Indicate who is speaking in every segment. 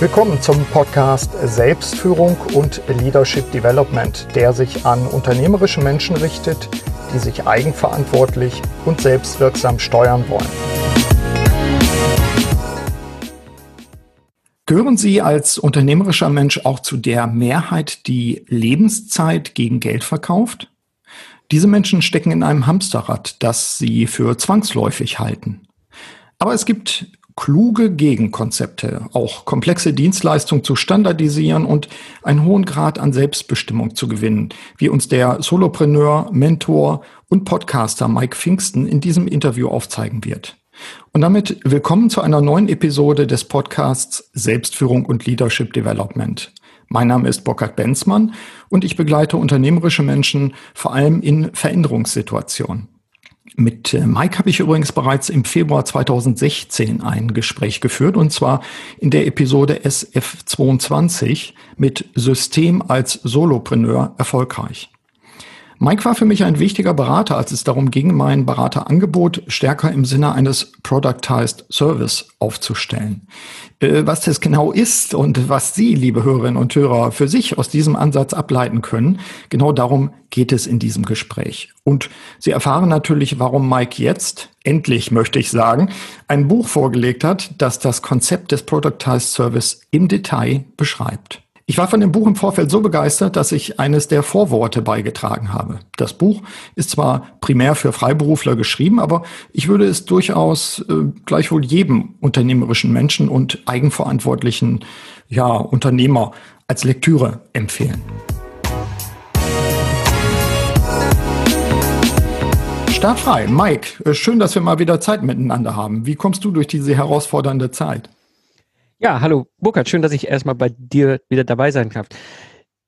Speaker 1: Willkommen zum Podcast Selbstführung und Leadership Development, der sich an unternehmerische Menschen richtet, die sich eigenverantwortlich und selbstwirksam steuern wollen. Gehören Sie als unternehmerischer Mensch auch zu der Mehrheit, die Lebenszeit gegen Geld verkauft? Diese Menschen stecken in einem Hamsterrad, das sie für zwangsläufig halten. Aber es gibt kluge Gegenkonzepte, auch komplexe Dienstleistungen zu standardisieren und einen hohen Grad an Selbstbestimmung zu gewinnen, wie uns der Solopreneur, Mentor und Podcaster Mike Pfingsten in diesem Interview aufzeigen wird. Und damit willkommen zu einer neuen Episode des Podcasts Selbstführung und Leadership Development. Mein Name ist Burkhard Benzmann und ich begleite unternehmerische Menschen vor allem in Veränderungssituationen. Mit äh, Mike habe ich übrigens bereits im Februar 2016 ein Gespräch geführt und zwar in der Episode SF22 mit System als Solopreneur erfolgreich. Mike war für mich ein wichtiger Berater, als es darum ging, mein Beraterangebot stärker im Sinne eines Productized Service aufzustellen. Äh, was das genau ist und was Sie, liebe Hörerinnen und Hörer, für sich aus diesem Ansatz ableiten können, genau darum geht es in diesem Gespräch. Und Sie erfahren natürlich, warum Mike jetzt, endlich möchte ich sagen, ein Buch vorgelegt hat, das das Konzept des Productized Service im Detail beschreibt. Ich war von dem Buch im Vorfeld so begeistert, dass ich eines der Vorworte beigetragen habe. Das Buch ist zwar primär für Freiberufler geschrieben, aber ich würde es durchaus äh, gleichwohl jedem unternehmerischen Menschen und eigenverantwortlichen ja, Unternehmer als Lektüre empfehlen. Startfrei. Mike, äh, schön, dass wir mal wieder Zeit miteinander haben. Wie kommst du durch diese herausfordernde Zeit?
Speaker 2: Ja, hallo Burkhard, schön, dass ich erstmal bei dir wieder dabei sein kann.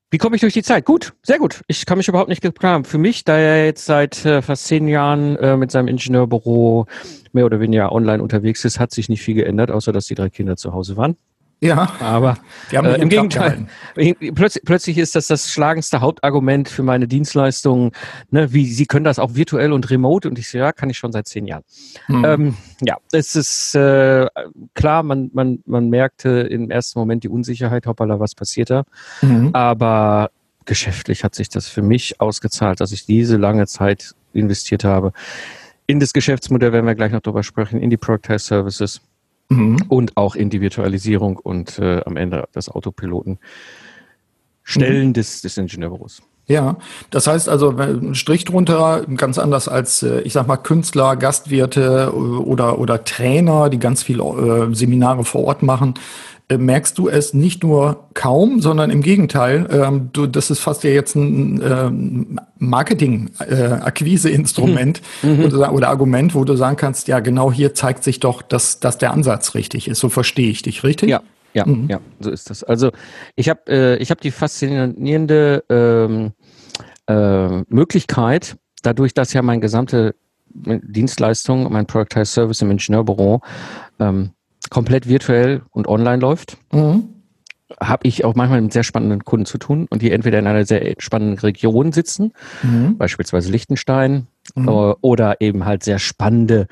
Speaker 2: Wie komme ich durch die Zeit? Gut, sehr gut. Ich kann mich überhaupt nicht beklagen. Für mich, da er jetzt seit äh, fast zehn Jahren äh, mit seinem Ingenieurbüro mehr oder weniger online unterwegs ist, hat sich nicht viel geändert, außer dass die drei Kinder zu Hause waren.
Speaker 1: Ja,
Speaker 2: aber äh, im Gegenteil. Plötzlich, plötzlich ist das das schlagendste Hauptargument für meine Dienstleistungen. Ne, wie Sie können das auch virtuell und remote und ich so, ja, kann ich schon seit zehn Jahren. Hm. Ähm, ja, es ist äh, klar, man, man, man merkte im ersten Moment die Unsicherheit, hoppala, was passiert da. Mhm. Aber geschäftlich hat sich das für mich ausgezahlt, dass ich diese lange Zeit investiert habe. In das Geschäftsmodell werden wir gleich noch drüber sprechen, in die Productized Services mhm. und auch in die Virtualisierung und äh, am Ende das Autopiloten Stellen mhm. des, des Ingenieurbüros.
Speaker 1: Ja, das heißt also, ein Strich drunter, ganz anders als, äh, ich sag mal, Künstler, Gastwirte oder, oder Trainer, die ganz viele äh, Seminare vor Ort machen, äh, merkst du es nicht nur kaum, sondern im Gegenteil, ähm, du, das ist fast ja jetzt ein ähm, Marketing-Akquise-Instrument äh, mhm. oder, oder, Argument, wo du sagen kannst, ja, genau hier zeigt sich doch, dass, dass der Ansatz richtig ist. So verstehe ich dich, richtig?
Speaker 2: Ja. Ja, mhm. ja, so ist das. Also ich habe äh, ich hab die faszinierende ähm, äh, Möglichkeit, dadurch, dass ja meine gesamte Dienstleistung, mein Productized Service im Ingenieurbüro ähm, komplett virtuell und online läuft, mhm. habe ich auch manchmal mit sehr spannenden Kunden zu tun und die entweder in einer sehr spannenden Region sitzen, mhm. beispielsweise Liechtenstein, mhm. äh, oder eben halt sehr spannende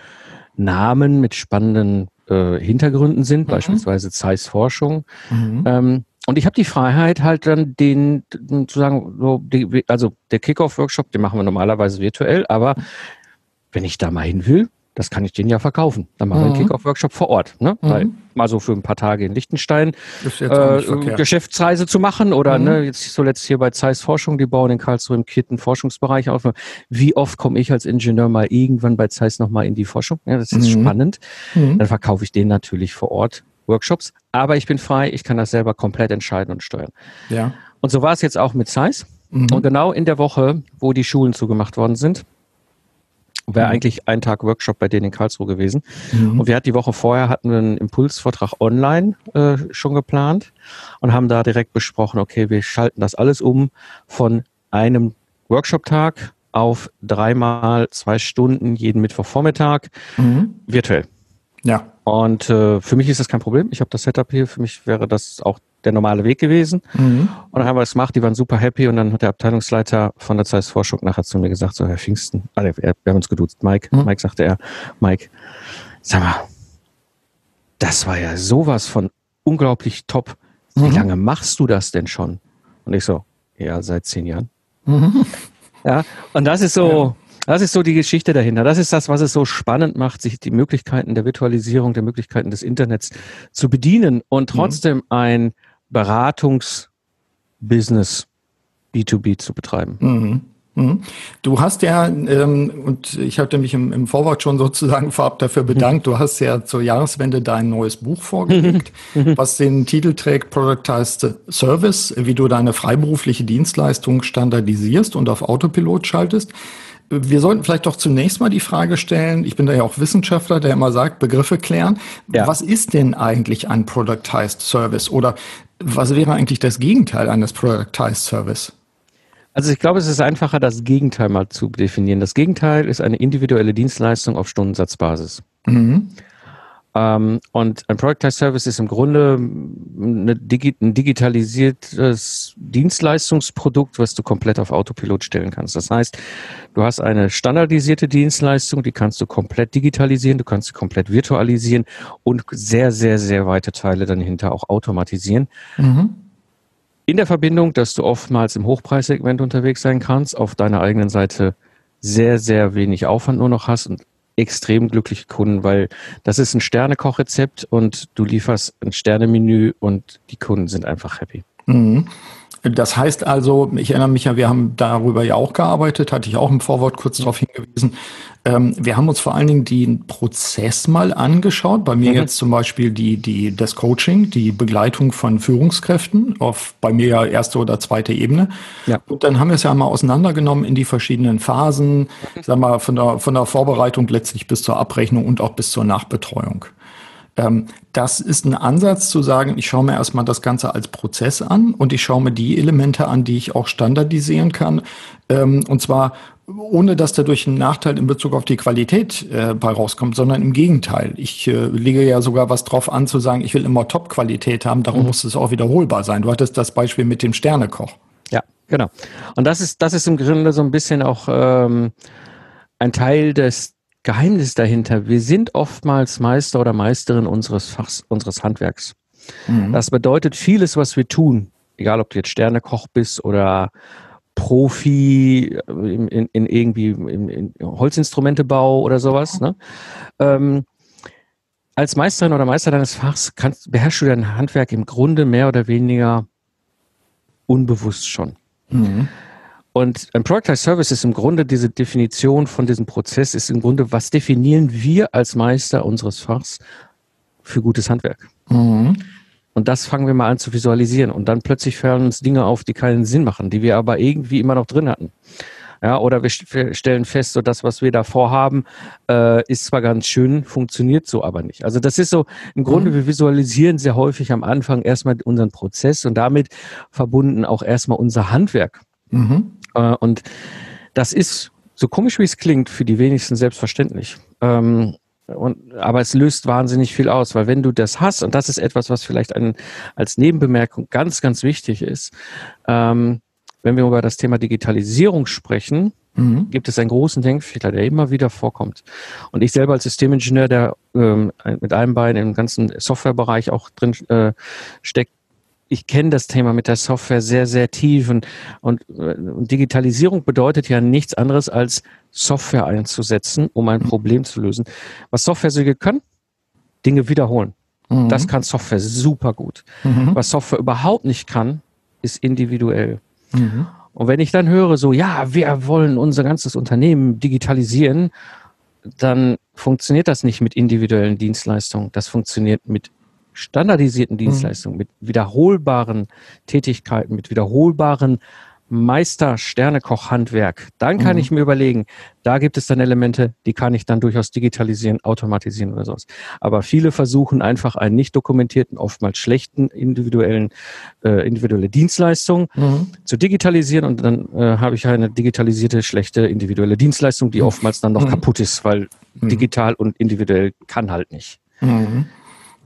Speaker 2: Namen mit spannenden äh, Hintergründen sind, mhm. beispielsweise Zeiss Forschung. Mhm. Ähm, und ich habe die Freiheit, halt dann den zu sagen, so die, also der Kickoff-Workshop, den machen wir normalerweise virtuell, aber wenn ich da mal hin will, das kann ich denen ja verkaufen. Dann machen wir einen mhm. Kickoff-Workshop vor Ort. Ne? Mhm. Weil, mal so für ein paar Tage in Liechtenstein äh, Geschäftsreise zu machen oder mhm. ne, jetzt zuletzt hier bei Zeiss Forschung, die bauen in Karlsruhe im Kitten Forschungsbereich auf. Wie oft komme ich als Ingenieur mal irgendwann bei Zeiss nochmal in die Forschung? Ja, das ist mhm. spannend. Mhm. Dann verkaufe ich denen natürlich vor Ort Workshops. Aber ich bin frei, ich kann das selber komplett entscheiden und steuern. Ja. Und so war es jetzt auch mit Zeiss. Mhm. Und genau in der Woche, wo die Schulen zugemacht worden sind, wäre mhm. eigentlich ein Tag Workshop bei denen in Karlsruhe gewesen. Mhm. Und wir hatten die Woche vorher hatten wir einen Impulsvortrag online äh, schon geplant und haben da direkt besprochen, okay, wir schalten das alles um von einem Workshop-Tag auf dreimal zwei Stunden jeden Mittwochvormittag mhm. virtuell. Ja. Und äh, für mich ist das kein Problem. Ich habe das Setup hier. Für mich wäre das auch der normale Weg gewesen. Mhm. Und dann haben wir es gemacht, die waren super happy und dann hat der Abteilungsleiter von der Zeiss Forschung nachher zu mir gesagt, so Herr Pfingsten, also wir haben uns geduzt, Mike, mhm. Mike sagte er, Mike, sag mal, das war ja sowas von unglaublich top. Wie mhm. lange machst du das denn schon? Und ich so, ja, seit zehn Jahren. Mhm. Ja, und das ist so, das ist so die Geschichte dahinter. Das ist das, was es so spannend macht, sich die Möglichkeiten der Virtualisierung, der Möglichkeiten des Internets zu bedienen und mhm. trotzdem ein Beratungsbusiness B2B zu betreiben. Mhm.
Speaker 1: Mhm. Du hast ja, ähm, und ich hatte mich im, im Vorwort schon sozusagen vorab dafür bedankt, du hast ja zur Jahreswende dein neues Buch vorgelegt, was den Titel trägt Productized Service, wie du deine freiberufliche Dienstleistung standardisierst und auf Autopilot schaltest. Wir sollten vielleicht doch zunächst mal die Frage stellen, ich bin da ja auch Wissenschaftler, der immer sagt, Begriffe klären. Ja. Was ist denn eigentlich ein Productized Service? Oder was wäre eigentlich das Gegenteil eines Productized Service?
Speaker 2: Also ich glaube, es ist einfacher, das Gegenteil mal zu definieren. Das Gegenteil ist eine individuelle Dienstleistung auf Stundensatzbasis. Mhm. Ähm, und ein Productized Service ist im Grunde Digi ein digitalisiertes Dienstleistungsprodukt, was du komplett auf Autopilot stellen kannst. Das heißt, du hast eine standardisierte Dienstleistung, die kannst du komplett digitalisieren, du kannst sie komplett virtualisieren und sehr, sehr, sehr weite Teile dann hinter auch automatisieren. Mhm in der Verbindung, dass du oftmals im Hochpreissegment unterwegs sein kannst, auf deiner eigenen Seite sehr, sehr wenig Aufwand nur noch hast und extrem glückliche Kunden, weil das ist ein Sternekochrezept und du lieferst ein Sternemenü und die Kunden sind einfach happy. Mhm.
Speaker 1: Das heißt also, ich erinnere mich ja, wir haben darüber ja auch gearbeitet, hatte ich auch im Vorwort kurz darauf hingewiesen. Ähm, wir haben uns vor allen Dingen den Prozess mal angeschaut. Bei mir mhm. jetzt zum Beispiel die, die, das Coaching, die Begleitung von Führungskräften auf bei mir ja erste oder zweite Ebene. Ja. Und dann haben wir es ja mal auseinandergenommen in die verschiedenen Phasen, mhm. sagen wir, von der, von der Vorbereitung letztlich bis zur Abrechnung und auch bis zur Nachbetreuung. Ähm, das ist ein Ansatz zu sagen, ich schaue mir erstmal das Ganze als Prozess an und ich schaue mir die Elemente an, die ich auch standardisieren kann. Ähm, und zwar ohne dass dadurch ein Nachteil in Bezug auf die Qualität äh, bei rauskommt, sondern im Gegenteil. Ich äh, lege ja sogar was drauf an, zu sagen, ich will immer Top-Qualität haben, darum mhm. muss es auch wiederholbar sein. Du hattest das Beispiel mit dem Sternekoch.
Speaker 2: Ja, genau. Und das ist, das ist im Grunde so ein bisschen auch ähm, ein Teil des Geheimnis dahinter. Wir sind oftmals Meister oder Meisterin unseres Fachs, unseres Handwerks. Mhm. Das bedeutet vieles, was wir tun, egal ob du jetzt Sternekoch bist oder Profi in, in, in irgendwie in, in, Holzinstrumentebau oder sowas. Ne? Ähm, als Meisterin oder Meister deines Fachs kannst, beherrschst du dein Handwerk im Grunde mehr oder weniger unbewusst schon. Mhm. Und ein Productized Service ist im Grunde diese Definition von diesem Prozess, ist im Grunde, was definieren wir als Meister unseres Fachs für gutes Handwerk? Mhm. Und das fangen wir mal an zu visualisieren. Und dann plötzlich fallen uns Dinge auf, die keinen Sinn machen, die wir aber irgendwie immer noch drin hatten. Ja, oder wir stellen fest, so das, was wir da vorhaben, äh, ist zwar ganz schön, funktioniert so aber nicht. Also das ist so, im Grunde, mhm. wir visualisieren sehr häufig am Anfang erstmal unseren Prozess und damit verbunden auch erstmal unser Handwerk. Mhm. Äh, und das ist, so komisch wie es klingt, für die wenigsten selbstverständlich. Ähm, und, aber es löst wahnsinnig viel aus, weil wenn du das hast, und das ist etwas, was vielleicht ein, als Nebenbemerkung ganz, ganz wichtig ist, ähm, wenn wir über das Thema Digitalisierung sprechen, mhm. gibt es einen großen Denkfehler, der immer wieder vorkommt. Und ich selber als Systemingenieur, der ähm, mit einem Bein im ganzen Softwarebereich auch drin äh, steckt, ich kenne das Thema mit der Software sehr, sehr tief und, und, und, Digitalisierung bedeutet ja nichts anderes als Software einzusetzen, um ein Problem zu lösen. Was Software so kann, Dinge wiederholen. Mhm. Das kann Software super gut. Mhm. Was Software überhaupt nicht kann, ist individuell. Mhm. Und wenn ich dann höre, so, ja, wir wollen unser ganzes Unternehmen digitalisieren, dann funktioniert das nicht mit individuellen Dienstleistungen. Das funktioniert mit standardisierten mhm. Dienstleistungen, mit wiederholbaren Tätigkeiten, mit wiederholbaren Meister-Sternekoch-Handwerk, dann kann mhm. ich mir überlegen, da gibt es dann Elemente, die kann ich dann durchaus digitalisieren, automatisieren oder sowas. Aber viele versuchen einfach einen nicht dokumentierten, oftmals schlechten individuellen, äh, individuelle Dienstleistung mhm. zu digitalisieren und dann äh, habe ich eine digitalisierte, schlechte individuelle Dienstleistung, die mhm. oftmals dann noch mhm. kaputt ist, weil mhm. digital und individuell kann halt nicht.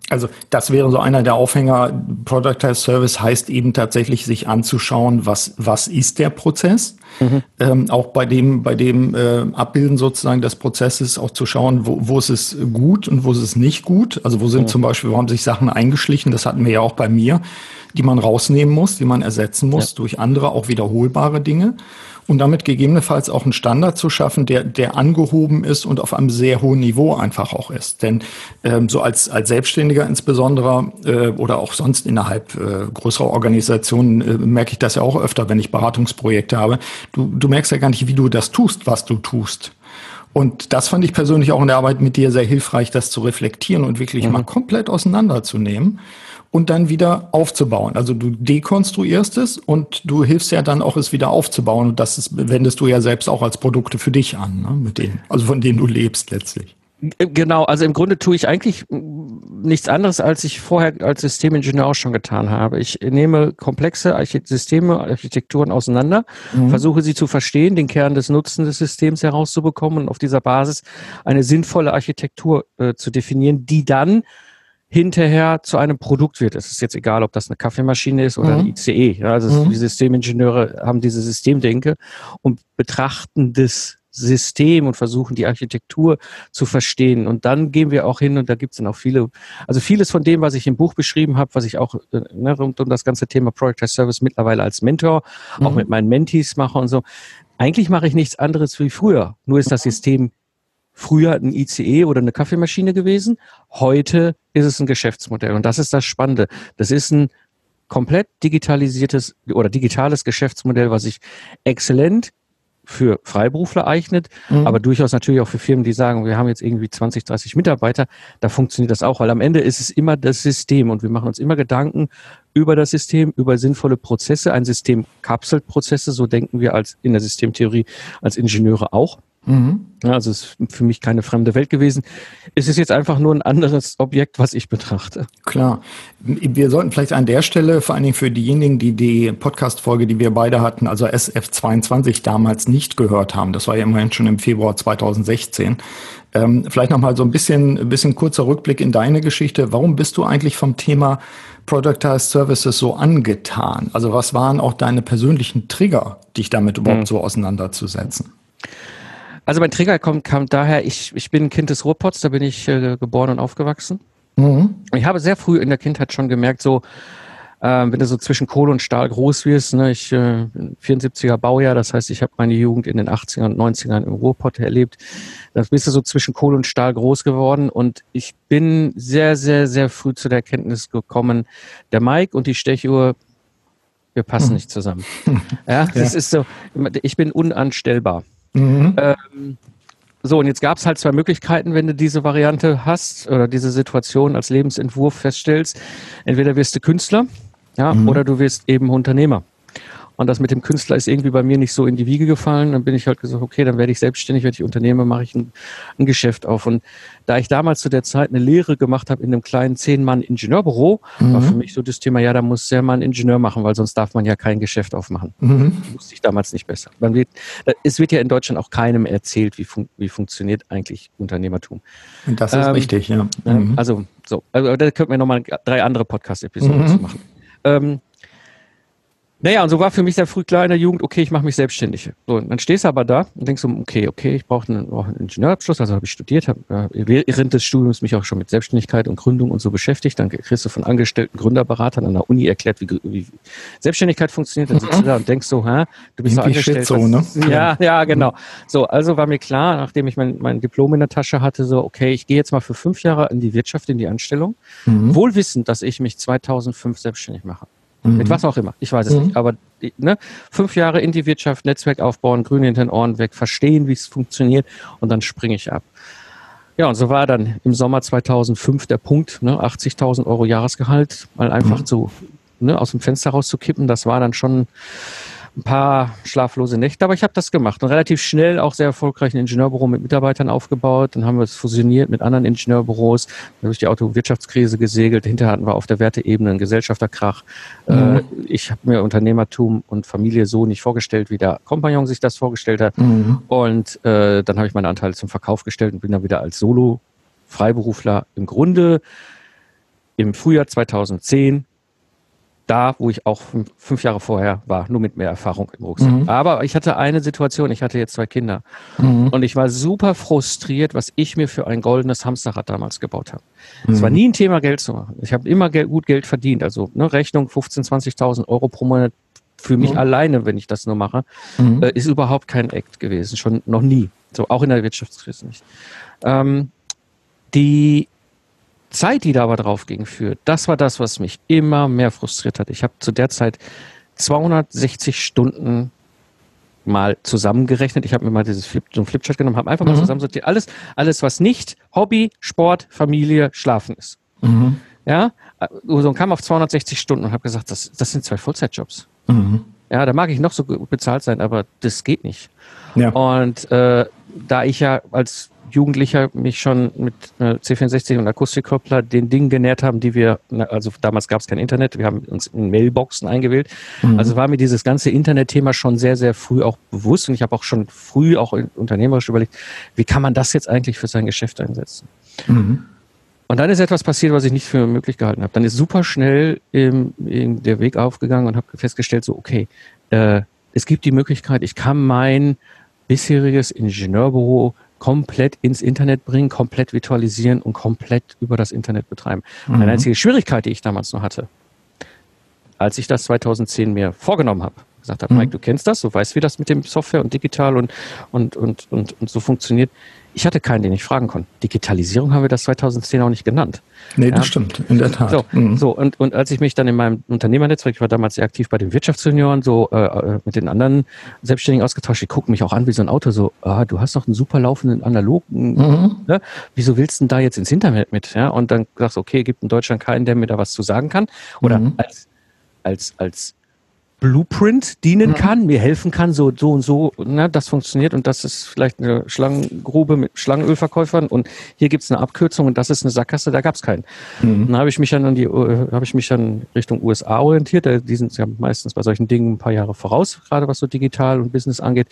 Speaker 1: Also das wäre so einer der Aufhänger. Productized Service heißt eben tatsächlich, sich anzuschauen, was, was ist der Prozess. Mhm. Ähm, auch bei dem, bei dem äh, Abbilden sozusagen des Prozesses auch zu schauen, wo, wo ist es gut und wo ist es nicht gut. Also wo sind mhm. zum Beispiel, wo haben sich Sachen eingeschlichen, das hatten wir ja auch bei mir, die man rausnehmen muss, die man ersetzen muss ja. durch andere, auch wiederholbare Dinge und damit gegebenenfalls auch einen Standard zu schaffen, der, der angehoben ist und auf einem sehr hohen Niveau einfach auch ist. Denn ähm, so als, als Selbstständiger insbesondere äh, oder auch sonst innerhalb äh, größerer Organisationen äh, merke ich das ja auch öfter, wenn ich Beratungsprojekte habe. Du, du merkst ja gar nicht, wie du das tust, was du tust. Und das fand ich persönlich auch in der Arbeit mit dir sehr hilfreich, das zu reflektieren und wirklich mhm. mal komplett auseinanderzunehmen und dann wieder aufzubauen. Also du dekonstruierst es und du hilfst ja dann auch, es wieder aufzubauen. Und das ist, wendest du ja selbst auch als Produkte für dich an, ne? mit denen, also von denen du lebst letztlich.
Speaker 2: Genau, also im Grunde tue ich eigentlich nichts anderes, als ich vorher als Systemingenieur auch schon getan habe. Ich nehme komplexe Systeme, Architekturen auseinander, mhm. versuche sie zu verstehen, den Kern des Nutzens des Systems herauszubekommen und auf dieser Basis eine sinnvolle Architektur äh, zu definieren, die dann hinterher zu einem Produkt wird. Es ist jetzt egal, ob das eine Kaffeemaschine ist oder mhm. eine ICE. Also mhm. die Systemingenieure haben diese Systemdenke und betrachten das System und versuchen die Architektur zu verstehen. Und dann gehen wir auch hin und da gibt es dann auch viele, also vieles von dem, was ich im Buch beschrieben habe, was ich auch äh, ne, rund um das ganze Thema Product as Service mittlerweile als Mentor, mhm. auch mit meinen Mentees mache und so. Eigentlich mache ich nichts anderes wie früher. Nur ist das System früher ein ICE oder eine Kaffeemaschine gewesen. Heute ist es ein Geschäftsmodell. Und das ist das Spannende. Das ist ein komplett digitalisiertes oder digitales Geschäftsmodell, was sich exzellent für Freiberufler eignet, mhm. aber durchaus natürlich auch für Firmen, die sagen, wir haben jetzt irgendwie 20, 30 Mitarbeiter, da funktioniert das auch, weil am Ende ist es immer das System und wir machen uns immer Gedanken über das System, über sinnvolle Prozesse. Ein System kapselt Prozesse, so denken wir als in der Systemtheorie als Ingenieure auch. Mhm. Also es ist für mich keine fremde Welt gewesen. Es ist jetzt einfach nur ein anderes Objekt, was ich betrachte.
Speaker 1: Klar. Wir sollten vielleicht an der Stelle, vor allen Dingen für diejenigen, die die Podcast-Folge, die wir beide hatten, also SF22 damals nicht gehört haben, das war ja immerhin schon im Februar 2016, ähm, vielleicht nochmal so ein bisschen, ein bisschen kurzer Rückblick in deine Geschichte. Warum bist du eigentlich vom Thema Productized Services so angetan? Also was waren auch deine persönlichen Trigger, dich damit überhaupt mhm. so auseinanderzusetzen?
Speaker 2: Also mein Trigger kommt, kam daher, ich, ich bin ein Kind des Ruhrpots, da bin ich äh, geboren und aufgewachsen. Mhm. Ich habe sehr früh in der Kindheit schon gemerkt, so, äh, wenn du so zwischen Kohle und Stahl groß wirst, ne, ich äh, 74er Baujahr, das heißt, ich habe meine Jugend in den 80ern und 90ern im Ruhrpott erlebt. Da bist du so zwischen Kohle und Stahl groß geworden und ich bin sehr, sehr, sehr früh zu der Erkenntnis gekommen, der Mike und die Stechuhr, wir passen mhm. nicht zusammen. Ja, das ja. ist so, ich bin unanstellbar. Mhm. Ähm, so, und jetzt gab es halt zwei Möglichkeiten, wenn du diese Variante hast oder diese Situation als Lebensentwurf feststellst. Entweder wirst du Künstler, ja, mhm. oder du wirst eben Unternehmer. Und das mit dem Künstler ist irgendwie bei mir nicht so in die Wiege gefallen. Dann bin ich halt gesagt, okay, dann werde ich selbstständig, werde ich Unternehmer, mache ich ein, ein Geschäft auf. Und da ich damals zu der Zeit eine Lehre gemacht habe in einem kleinen Zehn-Mann-Ingenieurbüro, mhm. war für mich so das Thema, ja, da muss der Mann Ingenieur machen, weil sonst darf man ja kein Geschäft aufmachen. Mhm. Wusste ich damals nicht besser. Wird, es wird ja in Deutschland auch keinem erzählt, wie, fun wie funktioniert eigentlich Unternehmertum.
Speaker 1: Und das ist ähm, richtig, ja. Mhm.
Speaker 2: Also, so. Also, da könnten wir nochmal drei andere Podcast-Episoden mhm. zu machen. Ähm, naja, und so war für mich sehr früh klar in der Jugend, okay, ich mache mich selbstständig. So, und dann stehst du aber da und denkst so, okay, okay, ich brauche einen, brauch einen Ingenieurabschluss, also habe ich studiert, habe äh, während des Studiums mich auch schon mit Selbstständigkeit und Gründung und so beschäftigt. Dann kriegst du von angestellten Gründerberatern an der Uni erklärt, wie, wie Selbstständigkeit funktioniert. Dann sitzt du da und denkst so, hä, du bist so angestellt. So, ne? Ja, ja, genau. So, also war mir klar, nachdem ich mein, mein Diplom in der Tasche hatte, so, okay, ich gehe jetzt mal für fünf Jahre in die Wirtschaft, in die Anstellung, mhm. wohl wissend, dass ich mich 2005 selbstständig mache. Mhm. Mit was auch immer. Ich weiß es mhm. nicht. Aber ne, fünf Jahre in die Wirtschaft, Netzwerk aufbauen, grün in den Ohren weg, verstehen, wie es funktioniert und dann springe ich ab. Ja, und so war dann im Sommer 2005 der Punkt, ne, 80.000 Euro Jahresgehalt, mal einfach mhm. so ne, aus dem Fenster rauszukippen. Das war dann schon ein paar schlaflose Nächte, aber ich habe das gemacht und relativ schnell auch sehr erfolgreich ein Ingenieurbüro mit Mitarbeitern aufgebaut. Dann haben wir es fusioniert mit anderen Ingenieurbüros, durch die Autowirtschaftskrise gesegelt. Hinterher hatten wir auf der Werteebene einen Gesellschafterkrach. Mhm. Äh, ich habe mir Unternehmertum und Familie so nicht vorgestellt, wie der Kompagnon sich das vorgestellt hat. Mhm. Und äh, dann habe ich meine Anteile zum Verkauf gestellt und bin dann wieder als Solo Freiberufler im Grunde im Frühjahr 2010 da, wo ich auch fünf, Jahre vorher war, nur mit mehr Erfahrung im Rucksack. Mhm. Aber ich hatte eine Situation, ich hatte jetzt zwei Kinder mhm. und ich war super frustriert, was ich mir für ein goldenes Hamsterrad damals gebaut habe. Mhm. Es war nie ein Thema, Geld zu machen. Ich habe immer gut Geld verdient, also ne, Rechnung 15.000, 20.000 Euro pro Monat für mich mhm. alleine, wenn ich das nur mache, mhm. äh, ist überhaupt kein Act gewesen, schon noch nie. So auch in der Wirtschaftskrise nicht. Ähm, die Zeit, die da aber drauf ging für, das war das, was mich immer mehr frustriert hat. Ich habe zu der Zeit 260 Stunden mal zusammengerechnet. Ich habe mir mal dieses Flip, so Flipchart genommen, habe einfach mal mhm. zusammensortiert. Alles, alles, was nicht Hobby, Sport, Familie, Schlafen ist. Mhm. Ja, so und kam auf 260 Stunden und habe gesagt, das, das sind zwei Vollzeitjobs. Mhm. Ja, da mag ich noch so gut bezahlt sein, aber das geht nicht. Ja. Und äh, da ich ja als Jugendlicher mich schon mit äh, C64 und Akustikkoppler den Dingen genährt haben, die wir, also damals gab es kein Internet, wir haben uns in Mailboxen eingewählt. Mhm. Also war mir dieses ganze Internetthema schon sehr, sehr früh auch bewusst und ich habe auch schon früh auch unternehmerisch überlegt, wie kann man das jetzt eigentlich für sein Geschäft einsetzen? Mhm. Und dann ist etwas passiert, was ich nicht für möglich gehalten habe. Dann ist super schnell im der Weg aufgegangen und habe festgestellt, so okay, äh, es gibt die Möglichkeit, ich kann mein bisheriges Ingenieurbüro komplett ins Internet bringen, komplett virtualisieren und komplett über das Internet betreiben. Mhm. Eine einzige Schwierigkeit, die ich damals noch hatte, als ich das 2010 mir vorgenommen habe, gesagt habe, mhm. Mike, du kennst das, du weißt, wie das mit dem Software und digital und, und, und, und, und so funktioniert. Ich hatte keinen, den ich fragen konnte. Digitalisierung haben wir das 2010 auch nicht genannt.
Speaker 1: Nee, das ja. stimmt, in der Tat.
Speaker 2: So, mhm. so und, und als ich mich dann in meinem Unternehmernetzwerk, ich war damals sehr aktiv bei den Wirtschaftsjunioren, so äh, äh mit den anderen Selbstständigen ausgetauscht, die gucken mich auch an wie so ein Auto, so, ah, du hast noch einen super laufenden analogen, mhm. ne? wieso willst du denn da jetzt ins Internet mit? Ja? Und dann sagst du, okay, gibt in Deutschland keinen, der mir da was zu sagen kann. Oder mhm. als, als, als Blueprint dienen kann, mir helfen kann, so, so und so, ne, das funktioniert und das ist vielleicht eine Schlangengrube mit Schlangenölverkäufern und hier gibt es eine Abkürzung und das ist eine Sackgasse, da gab es keinen. Mhm. Dann habe ich mich dann an die, äh, habe ich mich dann Richtung USA orientiert, die sind ja meistens bei solchen Dingen ein paar Jahre voraus, gerade was so digital und Business angeht.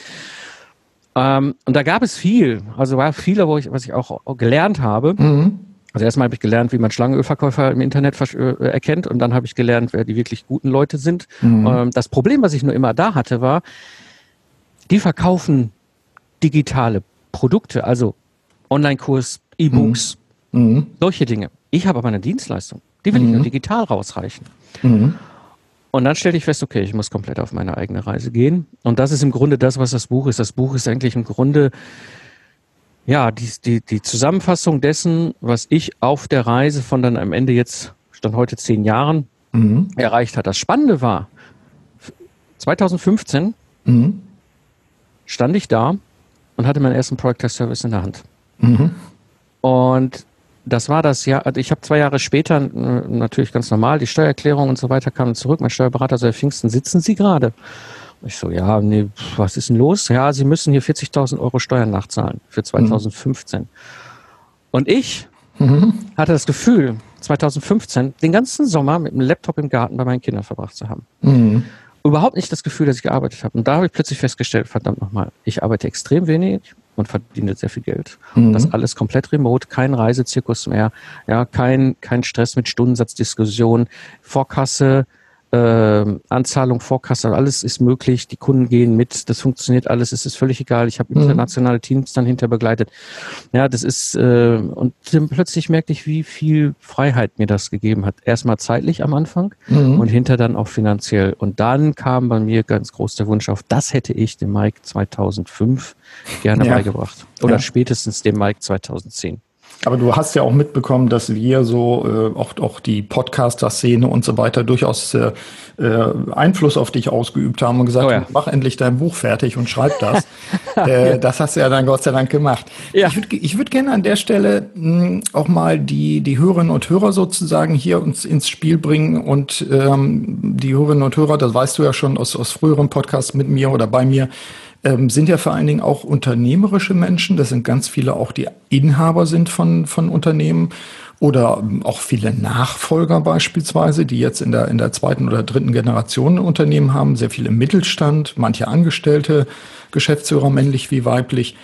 Speaker 2: Ähm, und da gab es viel, also war viel, wo ich, was ich auch gelernt habe. Mhm also erstmal habe ich gelernt, wie man Schlangenölverkäufer im Internet äh, erkennt und dann habe ich gelernt, wer die wirklich guten Leute sind. Mhm. Ähm, das Problem, was ich nur immer da hatte, war, die verkaufen digitale Produkte, also Online-Kurs, E-Books, mhm. mhm. solche Dinge. Ich habe aber eine Dienstleistung, die will mhm. ich nur digital rausreichen. Mhm. Und dann stellte ich fest, okay, ich muss komplett auf meine eigene Reise gehen. Und das ist im Grunde das, was das Buch ist. Das Buch ist eigentlich im Grunde ja, die, die, die Zusammenfassung dessen, was ich auf der Reise von dann am Ende jetzt, stand heute zehn Jahren, mhm. erreicht hat. Das Spannende war, 2015 mhm. stand ich da und hatte meinen ersten Product Test Service in der Hand. Mhm. Und das war das Jahr, also ich habe zwei Jahre später natürlich ganz normal, die Steuererklärung und so weiter kamen zurück. Mein Steuerberater so, Herr Pfingsten, sitzen Sie gerade? Ich so, ja, nee, was ist denn los? Ja, Sie müssen hier 40.000 Euro Steuern nachzahlen für 2015. Mhm. Und ich mhm. hatte das Gefühl, 2015 den ganzen Sommer mit dem Laptop im Garten bei meinen Kindern verbracht zu haben. Mhm. Überhaupt nicht das Gefühl, dass ich gearbeitet habe. Und da habe ich plötzlich festgestellt, verdammt nochmal, ich arbeite extrem wenig und verdiene sehr viel Geld. Mhm. Das alles komplett remote, kein Reisezirkus mehr, ja, kein, kein Stress mit Stundensatzdiskussion, Vorkasse, äh, Anzahlung, Vorkasse, alles ist möglich. Die Kunden gehen mit, das funktioniert alles, es ist völlig egal. Ich habe mhm. internationale Teams dann hinter begleitet. Ja, das ist äh, und dann plötzlich merkte ich, wie viel Freiheit mir das gegeben hat. Erstmal zeitlich am Anfang mhm. und hinter dann auch finanziell. Und dann kam bei mir ganz groß der Wunsch auf, das hätte ich dem Mike 2005 gerne ja. beigebracht oder ja. spätestens dem Mike 2010.
Speaker 1: Aber du hast ja auch mitbekommen, dass wir so äh, auch, auch die Podcaster-Szene und so weiter durchaus äh, äh, Einfluss auf dich ausgeübt haben und gesagt, oh ja. mach endlich dein Buch fertig und schreib das. äh, das hast du ja dann Gott sei Dank gemacht. Ja. Ich würde ich würd gerne an der Stelle mh, hm, auch mal die, die Hörerinnen und Hörer sozusagen hier uns ins Spiel bringen und ähm, die Hörerinnen und Hörer, das weißt du ja schon aus, aus früheren Podcasts mit mir oder bei mir, ähm, sind ja vor allen Dingen auch unternehmerische Menschen. Das sind ganz viele auch, die Inhaber sind von, von Unternehmen oder ähm, auch viele Nachfolger beispielsweise, die jetzt in der, in der zweiten oder dritten Generation Unternehmen haben, sehr viele im Mittelstand, manche Angestellte, Geschäftsführer männlich wie weiblich.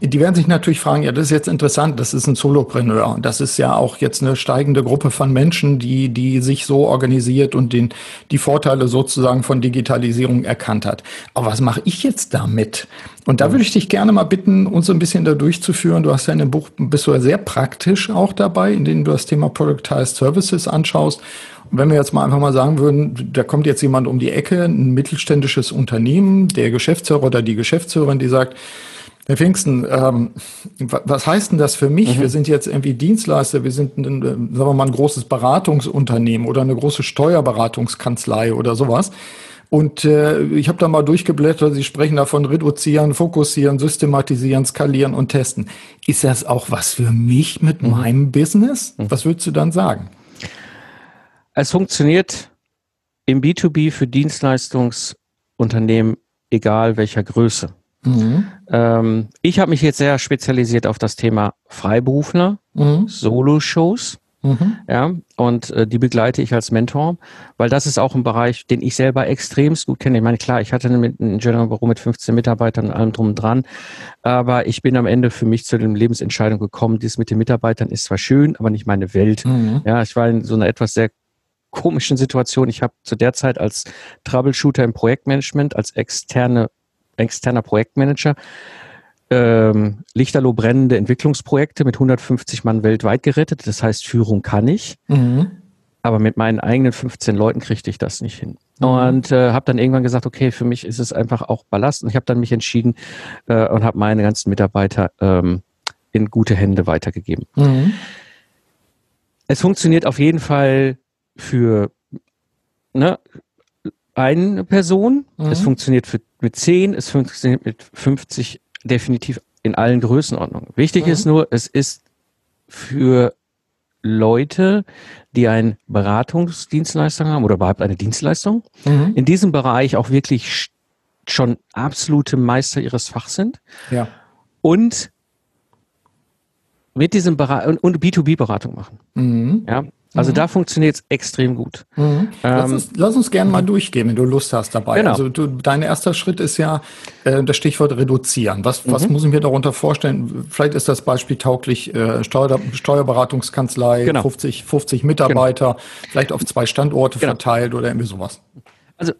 Speaker 1: Die werden sich natürlich fragen, ja, das ist jetzt interessant, das ist ein Solopreneur. Das ist ja auch jetzt eine steigende Gruppe von Menschen, die, die sich so organisiert und den, die Vorteile sozusagen von Digitalisierung erkannt hat. Aber was mache ich jetzt damit? Und da würde ich dich gerne mal bitten, uns so ein bisschen da durchzuführen. Du hast ja in dem Buch, bist du ja sehr praktisch auch dabei, in dem du das Thema Productized Services anschaust. Und wenn wir jetzt mal einfach mal sagen würden, da kommt jetzt jemand um die Ecke, ein mittelständisches Unternehmen, der Geschäftsführer oder die Geschäftsführerin, die sagt, Herr Pfingsten, ähm, was heißt denn das für mich? Mhm. Wir sind jetzt irgendwie Dienstleister, wir sind, ein, sagen wir mal, ein großes Beratungsunternehmen oder eine große Steuerberatungskanzlei oder sowas. Und äh, ich habe da mal durchgeblättert, Sie sprechen davon reduzieren, fokussieren, systematisieren, skalieren und testen. Ist das auch was für mich mit mhm. meinem Business? Mhm. Was würdest du dann sagen?
Speaker 2: Es funktioniert im B2B für Dienstleistungsunternehmen, egal welcher Größe. Mhm. Ähm, ich habe mich jetzt sehr spezialisiert auf das Thema Freiberufler, mhm. Solo-Shows. Mhm. Ja, und äh, die begleite ich als Mentor, weil das ist auch ein Bereich, den ich selber extremst gut kenne. Ich meine, klar, ich hatte ein General Büro mit 15 Mitarbeitern und allem drum und dran, aber ich bin am Ende für mich zu den Lebensentscheidungen gekommen, dies mit den Mitarbeitern ist zwar schön, aber nicht meine Welt. Mhm. Ja, ich war in so einer etwas sehr komischen Situation. Ich habe zu der Zeit als Troubleshooter im Projektmanagement, als externe externer Projektmanager ähm, Lichterloh brennende Entwicklungsprojekte mit 150 Mann weltweit gerettet. Das heißt, Führung kann ich. Mhm. Aber mit meinen eigenen 15 Leuten kriegte ich das nicht hin. Mhm. Und äh, habe dann irgendwann gesagt, okay, für mich ist es einfach auch Ballast. Und ich habe dann mich entschieden äh, und habe meine ganzen Mitarbeiter ähm, in gute Hände weitergegeben. Mhm. Es funktioniert auf jeden Fall für ne, eine Person. Mhm. Es funktioniert für, mit 10, es funktioniert mit 50 definitiv in allen Größenordnungen. Wichtig mhm. ist nur, es ist für Leute, die einen Beratungsdienstleister haben oder überhaupt eine Dienstleistung, mhm. in diesem Bereich auch wirklich schon absolute Meister ihres Fachs sind.
Speaker 1: Ja.
Speaker 2: Und mit diesem Bereich und B2B-Beratung machen. Mhm. Ja, also mhm. da funktioniert es extrem gut.
Speaker 1: Mhm. Lass, ähm, uns, lass uns gerne mal durchgehen, wenn du Lust hast dabei. Genau. Also du, dein erster Schritt ist ja äh, das Stichwort reduzieren. Was, mhm. was muss ich mir darunter vorstellen? Vielleicht ist das Beispiel tauglich äh, Steuer, Steuerberatungskanzlei, genau. 50, 50 Mitarbeiter, genau. vielleicht auf zwei Standorte genau. verteilt oder irgendwie sowas.
Speaker 2: Also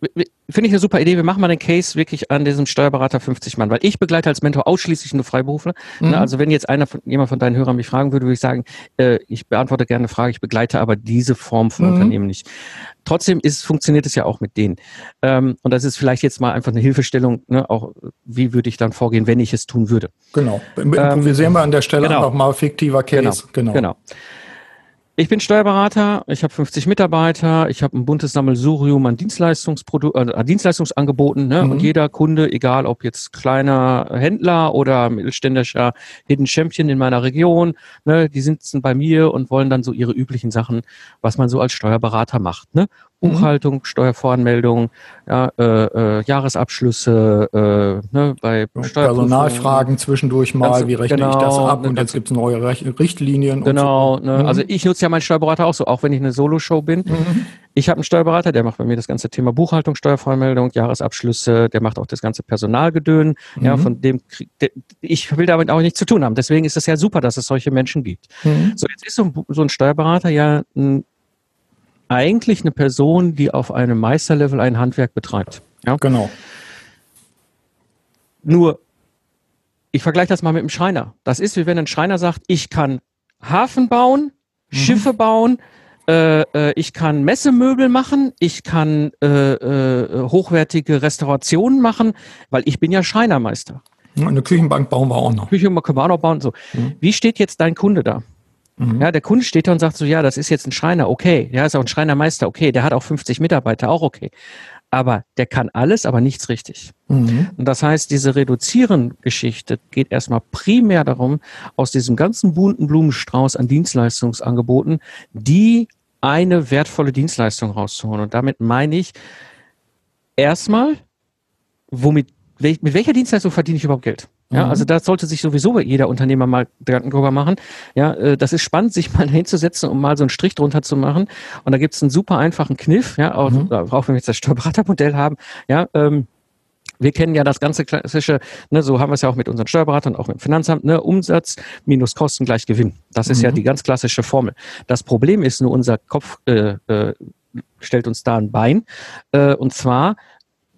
Speaker 2: finde ich eine super Idee. Wir machen mal den Case wirklich an diesem Steuerberater 50 Mann, weil ich begleite als Mentor ausschließlich nur Freiberufler. Ne, mhm. Also wenn jetzt einer von, jemand von deinen Hörern mich fragen würde, würde ich sagen, äh, ich beantworte gerne eine Frage, ich begleite aber diese Form von mhm. Unternehmen nicht. Trotzdem ist, funktioniert es ja auch mit denen. Ähm, und das ist vielleicht jetzt mal einfach eine Hilfestellung, ne, auch wie würde ich dann vorgehen, wenn ich es tun würde.
Speaker 1: Genau. Improvisieren ähm, wir an der Stelle genau. mal fiktiver Case.
Speaker 2: Genau. genau. genau. Ich bin Steuerberater, ich habe 50 Mitarbeiter, ich habe ein buntes Sammelsurium an Dienstleistungsprodu äh, Dienstleistungsangeboten ne? Mhm. und jeder Kunde, egal ob jetzt kleiner Händler oder mittelständischer Hidden Champion in meiner Region, ne, die sitzen bei mir und wollen dann so ihre üblichen Sachen, was man so als Steuerberater macht. Ne? Mhm. Buchhaltung, Steuervoranmeldung, ja, äh, äh, Jahresabschlüsse, äh, ne, bei
Speaker 1: Personalfragen zwischendurch mal, Ganz, wie rechne genau, ich das genau, ab? Und ne, jetzt gibt es neue Richtlinien.
Speaker 2: Genau, so. ne, mhm. also ich nutze ja meinen Steuerberater auch so, auch wenn ich eine Solo-Show bin. Mhm. Ich habe einen Steuerberater, der macht bei mir das ganze Thema Buchhaltung, Steuervoranmeldung, Jahresabschlüsse, der macht auch das ganze Personalgedön. Mhm. Ja, von dem der, ich will damit auch nichts zu tun haben. Deswegen ist es ja super, dass es solche Menschen gibt. Mhm. So, jetzt ist so ein, so ein Steuerberater ja ein eigentlich eine Person, die auf einem Meisterlevel ein Handwerk betreibt.
Speaker 1: Ja? Genau.
Speaker 2: Nur, ich vergleiche das mal mit einem Schreiner. Das ist wie wenn ein Schreiner sagt, ich kann Hafen bauen, mhm. Schiffe bauen, äh, äh, ich kann Messemöbel machen, ich kann äh, äh, hochwertige Restaurationen machen, weil ich bin ja Schreinermeister.
Speaker 1: Eine Küchenbank bauen wir auch noch.
Speaker 2: Küchenbank können wir auch noch bauen. So. Mhm. Wie steht jetzt dein Kunde da? Mhm. Ja, der Kunde steht da und sagt so, ja, das ist jetzt ein Schreiner, okay. Ja, ist auch ein Schreinermeister, okay. Der hat auch 50 Mitarbeiter, auch okay. Aber der kann alles, aber nichts richtig. Mhm. Und das heißt, diese Reduzieren-Geschichte geht erstmal primär darum, aus diesem ganzen bunten Blumenstrauß an Dienstleistungsangeboten, die eine wertvolle Dienstleistung rauszuholen. Und damit meine ich erstmal, womit, mit welcher Dienstleistung verdiene ich überhaupt Geld? Ja, mhm. also da sollte sich sowieso jeder Unternehmer mal Gedanken drüber machen. Ja, äh, das ist spannend, sich mal hinzusetzen und mal so einen Strich drunter zu machen. Und da gibt's einen super einfachen Kniff, ja, auch, mhm. auch wenn wir jetzt das Steuerberatermodell haben, ja, ähm, Wir kennen ja das ganze klassische, ne, so haben wir es ja auch mit unseren Steuerberatern, auch mit dem Finanzamt, ne, Umsatz minus Kosten gleich Gewinn. Das ist mhm. ja die ganz klassische Formel. Das Problem ist nur, unser Kopf äh, äh, stellt uns da ein Bein. Äh, und zwar,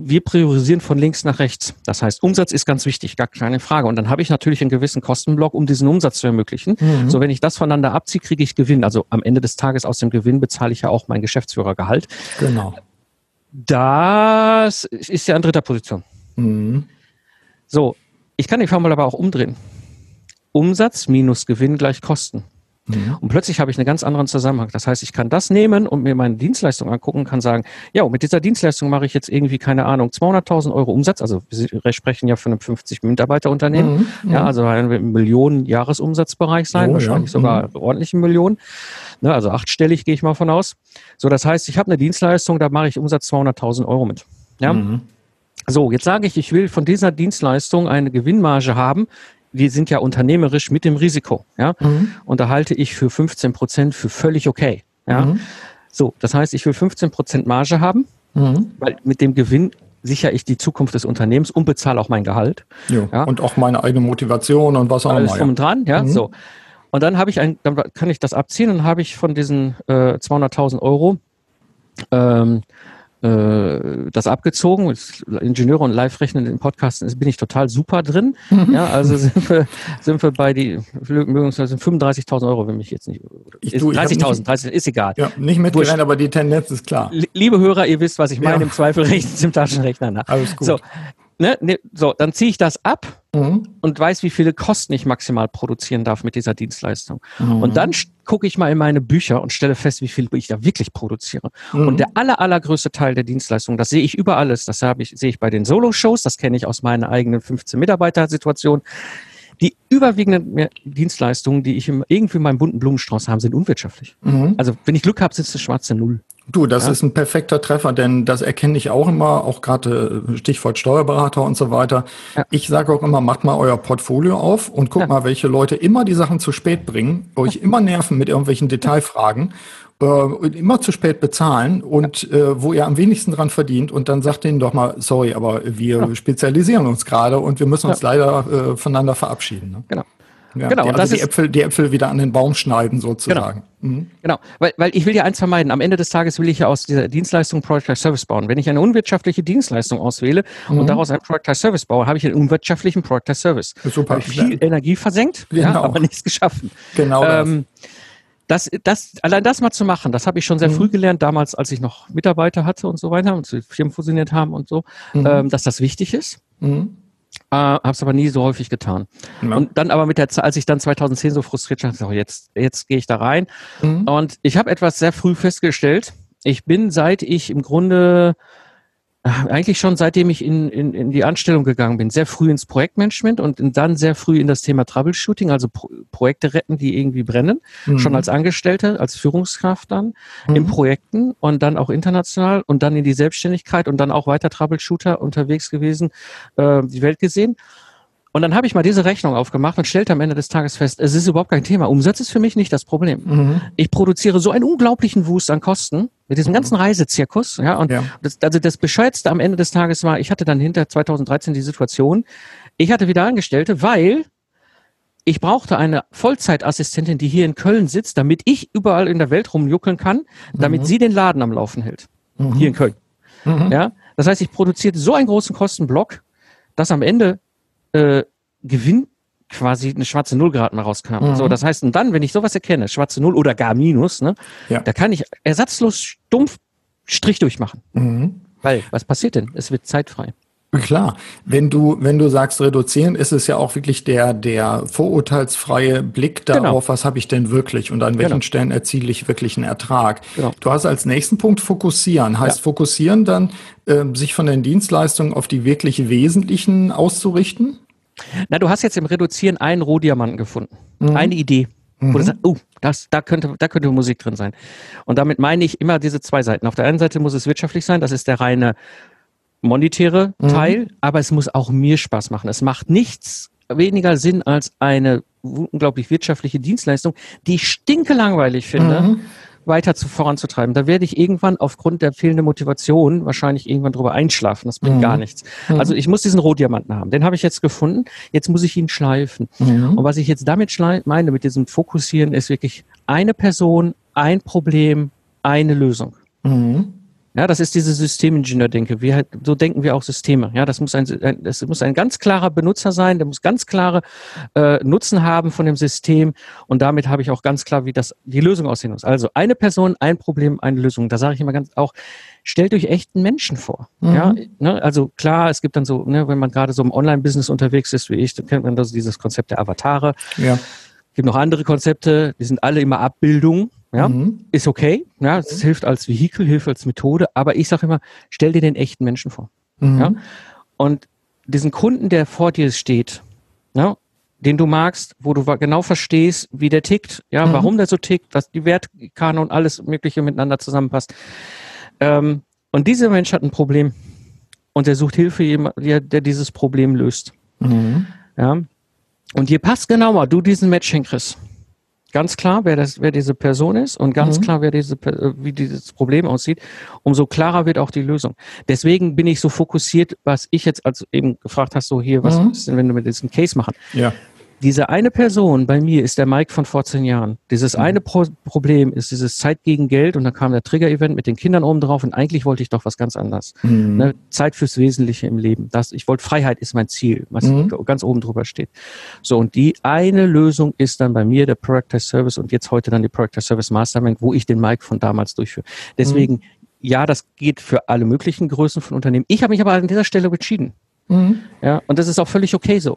Speaker 2: wir priorisieren von links nach rechts. Das heißt, Umsatz ist ganz wichtig, gar keine Frage. Und dann habe ich natürlich einen gewissen Kostenblock, um diesen Umsatz zu ermöglichen. Mhm. So, wenn ich das voneinander abziehe, kriege ich Gewinn. Also am Ende des Tages aus dem Gewinn bezahle ich ja auch mein Geschäftsführergehalt.
Speaker 1: Genau.
Speaker 2: Das ist ja an dritter Position. Mhm. So, ich kann die Formel aber auch umdrehen. Umsatz minus Gewinn gleich Kosten. Mhm. Und plötzlich habe ich einen ganz anderen Zusammenhang. Das heißt, ich kann das nehmen und mir meine Dienstleistung angucken, kann sagen, ja, mit dieser Dienstleistung mache ich jetzt irgendwie, keine Ahnung, 200.000 Euro Umsatz. Also wir sprechen ja von einem 50 Mitarbeiterunternehmen. Mhm. Ja, also ein Millionen Jahresumsatzbereich sein, oh, wahrscheinlich ja. sogar mhm. ordentlichen Millionen. Ne, also achtstellig gehe ich mal von aus. So, das heißt, ich habe eine Dienstleistung, da mache ich Umsatz 200.000 Euro mit. Ja. Mhm. So, jetzt sage ich, ich will von dieser Dienstleistung eine Gewinnmarge haben wir sind ja unternehmerisch mit dem Risiko. Ja? Mhm. Und da halte ich für 15 Prozent für völlig okay. Ja? Mhm. So, das heißt, ich will 15 Prozent Marge haben, mhm. weil mit dem Gewinn sichere ich die Zukunft des Unternehmens und bezahle auch mein Gehalt.
Speaker 1: Ja. Und auch meine eigene Motivation und was auch immer.
Speaker 2: Alles drum und dran, ja. Mhm. So. Und dann habe ich ein, dann kann ich das abziehen und habe ich von diesen äh, 200.000 Euro ähm, äh, das abgezogen. Ingenieure und Live-Rechnen in Podcasten bin ich total super drin. Mhm. Ja, also sind wir, sind wir bei die 35.000 Euro, wenn mich jetzt nicht. 30.000, 30, ist egal.
Speaker 1: Ja, nicht mitgerechnet, aber die Tendenz ist klar.
Speaker 2: Liebe Hörer, ihr wisst, was ich meine. Ja. Im Zweifel rechnen Sie im Taschenrechner nach. Alles gut. So, ne, ne, so dann ziehe ich das ab mhm. und weiß, wie viele Kosten ich maximal produzieren darf mit dieser Dienstleistung. Mhm. Und dann gucke ich mal in meine Bücher und stelle fest, wie viel ich da wirklich produziere. Mhm. Und der aller, allergrößte Teil der Dienstleistung, das sehe ich über alles. Das habe ich, sehe ich bei den Solo-Shows, das kenne ich aus meiner eigenen 15 Mitarbeiter-Situation. Die überwiegenden Dienstleistungen, die ich im, irgendwie in meinem bunten Blumenstrauß habe, sind unwirtschaftlich. Mhm. Also wenn ich Glück habe, sitzt es schwarze Null.
Speaker 1: Du, das ja? ist ein perfekter Treffer, denn das erkenne ich auch immer, auch gerade äh, Stichwort Steuerberater und so weiter. Ja. Ich sage auch immer, macht mal euer Portfolio auf und guckt ja. mal, welche Leute immer die Sachen zu spät bringen, euch immer nerven mit irgendwelchen Detailfragen äh, immer zu spät bezahlen und äh, wo ihr am wenigsten dran verdient und dann sagt ihnen doch mal, sorry, aber wir spezialisieren uns gerade und wir müssen uns leider äh, voneinander verabschieden. Ne?
Speaker 2: Genau.
Speaker 1: Ja, genau. Die, also das die, Äpfel, die Äpfel wieder an den Baum schneiden sozusagen.
Speaker 2: Genau, mhm. genau. Weil, weil ich will ja eins vermeiden. Am Ende des Tages will ich ja aus dieser Dienstleistung Product Service bauen. Wenn ich eine unwirtschaftliche Dienstleistung auswähle mhm. und daraus einen Product Service baue, habe ich einen unwirtschaftlichen Product Service.
Speaker 1: Super.
Speaker 2: Habe ich viel. Energie versenkt, genau. ja, aber nichts geschaffen.
Speaker 1: Genau. Ähm,
Speaker 2: das. Das, allein das mal zu machen, das habe ich schon sehr mhm. früh gelernt, damals, als ich noch Mitarbeiter hatte und so weiter und Firmen fusioniert haben und so, mhm. ähm, dass das wichtig ist. Mhm. Äh, habe es aber nie so häufig getan. Ja. Und dann aber mit der Zeit, als ich dann 2010 so frustriert war, so jetzt, jetzt gehe ich da rein. Mhm. Und ich habe etwas sehr früh festgestellt. Ich bin, seit ich im Grunde eigentlich schon seitdem ich in, in, in die Anstellung gegangen bin, sehr früh ins Projektmanagement und dann sehr früh in das Thema Troubleshooting, also Pro Projekte retten, die irgendwie brennen, mhm. schon als Angestellte, als Führungskraft dann, mhm. in Projekten und dann auch international und dann in die Selbstständigkeit und dann auch weiter Troubleshooter unterwegs gewesen, äh, die Welt gesehen. Und dann habe ich mal diese Rechnung aufgemacht und stellte am Ende des Tages fest, es ist überhaupt kein Thema. Umsatz ist für mich nicht das Problem. Mhm. Ich produziere so einen unglaublichen Wust an Kosten mit diesem ganzen mhm. Reisezirkus. Ja, und ja. Das, also das Bescheuertste am Ende des Tages war, ich hatte dann hinter 2013 die Situation, ich hatte wieder Angestellte, weil ich brauchte eine Vollzeitassistentin, die hier in Köln sitzt, damit ich überall in der Welt rumjuckeln kann, damit mhm. sie den Laden am Laufen hält. Mhm. Hier in Köln. Mhm. Ja, das heißt, ich produzierte so einen großen Kostenblock, dass am Ende äh, Gewinn quasi eine schwarze Null gerade mal rauskam. Mhm. So, das heißt, und dann, wenn ich sowas erkenne, schwarze Null oder gar Minus, ne, ja. da kann ich ersatzlos stumpf Strich durchmachen. Mhm. Weil, was passiert denn? Es wird zeitfrei.
Speaker 1: Klar, wenn du, wenn du sagst reduzieren, ist es ja auch wirklich der, der vorurteilsfreie Blick darauf, genau. was habe ich denn wirklich und an welchen genau. Stellen erziele ich wirklich einen Ertrag. Genau. Du hast als nächsten Punkt fokussieren. Heißt ja. fokussieren dann, äh, sich von den Dienstleistungen auf die wirklich wesentlichen auszurichten?
Speaker 2: Na, du hast jetzt im Reduzieren einen Rohdiamanten gefunden. Mhm. Eine Idee. Mhm. Wo du sagst, oh, das, da könnte, da könnte Musik drin sein. Und damit meine ich immer diese zwei Seiten. Auf der einen Seite muss es wirtschaftlich sein, das ist der reine monetäre mhm. Teil, aber es muss auch mir Spaß machen. Es macht nichts weniger Sinn als eine unglaublich wirtschaftliche Dienstleistung, die ich stinke langweilig finde. Mhm. weiter zu, voranzutreiben. Da werde ich irgendwann aufgrund der fehlenden Motivation wahrscheinlich irgendwann drüber einschlafen. Das bringt mhm. gar nichts. Mhm. Also ich muss diesen Rohdiamanten haben. Den habe ich jetzt gefunden. Jetzt muss ich ihn schleifen. Mhm. Und was ich jetzt damit meine, mit diesem Fokussieren, ist wirklich eine Person, ein Problem, eine Lösung. Mhm. Ja, das ist diese Systemingenieur-Denke. Wir, halt, so denken wir auch Systeme. Ja, das muss ein, das muss ein ganz klarer Benutzer sein, der muss ganz klare äh, Nutzen haben von dem System und damit habe ich auch ganz klar, wie das die Lösung aussehen muss. Also eine Person, ein Problem, eine Lösung. Da sage ich immer ganz auch, stellt euch echten Menschen vor. Mhm. Ja, ne? also klar, es gibt dann so, ne, wenn man gerade so im Online-Business unterwegs ist wie ich, dann kennt man das, dieses Konzept der Avatare. Ja. Es gibt noch andere Konzepte, die sind alle immer Abbildungen. Ja, mhm. ist okay. Ja, es mhm. hilft als Vehikel, hilft als Methode. Aber ich sage immer, stell dir den echten Menschen vor. Mhm. Ja, und diesen Kunden, der vor dir steht, ja, den du magst, wo du genau verstehst, wie der tickt, ja, mhm. warum der so tickt, was die Wertkerne und alles Mögliche miteinander zusammenpasst. Ähm, und dieser Mensch hat ein Problem und er sucht Hilfe, der, der dieses Problem löst. Mhm. Ja. Und je passt genauer du diesen Match hinkriegst, ganz klar, wer, das, wer diese Person ist und ganz mhm. klar, wer diese, äh, wie dieses Problem aussieht, umso klarer wird auch die Lösung. Deswegen bin ich so fokussiert, was ich jetzt als eben gefragt hast, so hier, was mhm. ist denn, wenn wir mit diesem Case machen? Ja diese eine Person bei mir ist der Mike von vor zehn Jahren. Dieses mhm. eine Pro Problem ist dieses Zeit gegen Geld und dann kam der Trigger-Event mit den Kindern oben drauf und eigentlich wollte ich doch was ganz anderes. Mhm. Ne? Zeit fürs Wesentliche im Leben. Das, ich wollte Freiheit ist mein Ziel, was mhm. ganz oben drüber steht. So, und die eine Lösung ist dann bei mir der Productize Service und jetzt heute dann die Productize Service Mastermind, wo ich den Mike von damals durchführe. Deswegen, mhm. ja, das geht für alle möglichen Größen von Unternehmen. Ich habe mich aber an dieser Stelle entschieden. Mhm. Ja, und das ist auch völlig okay so.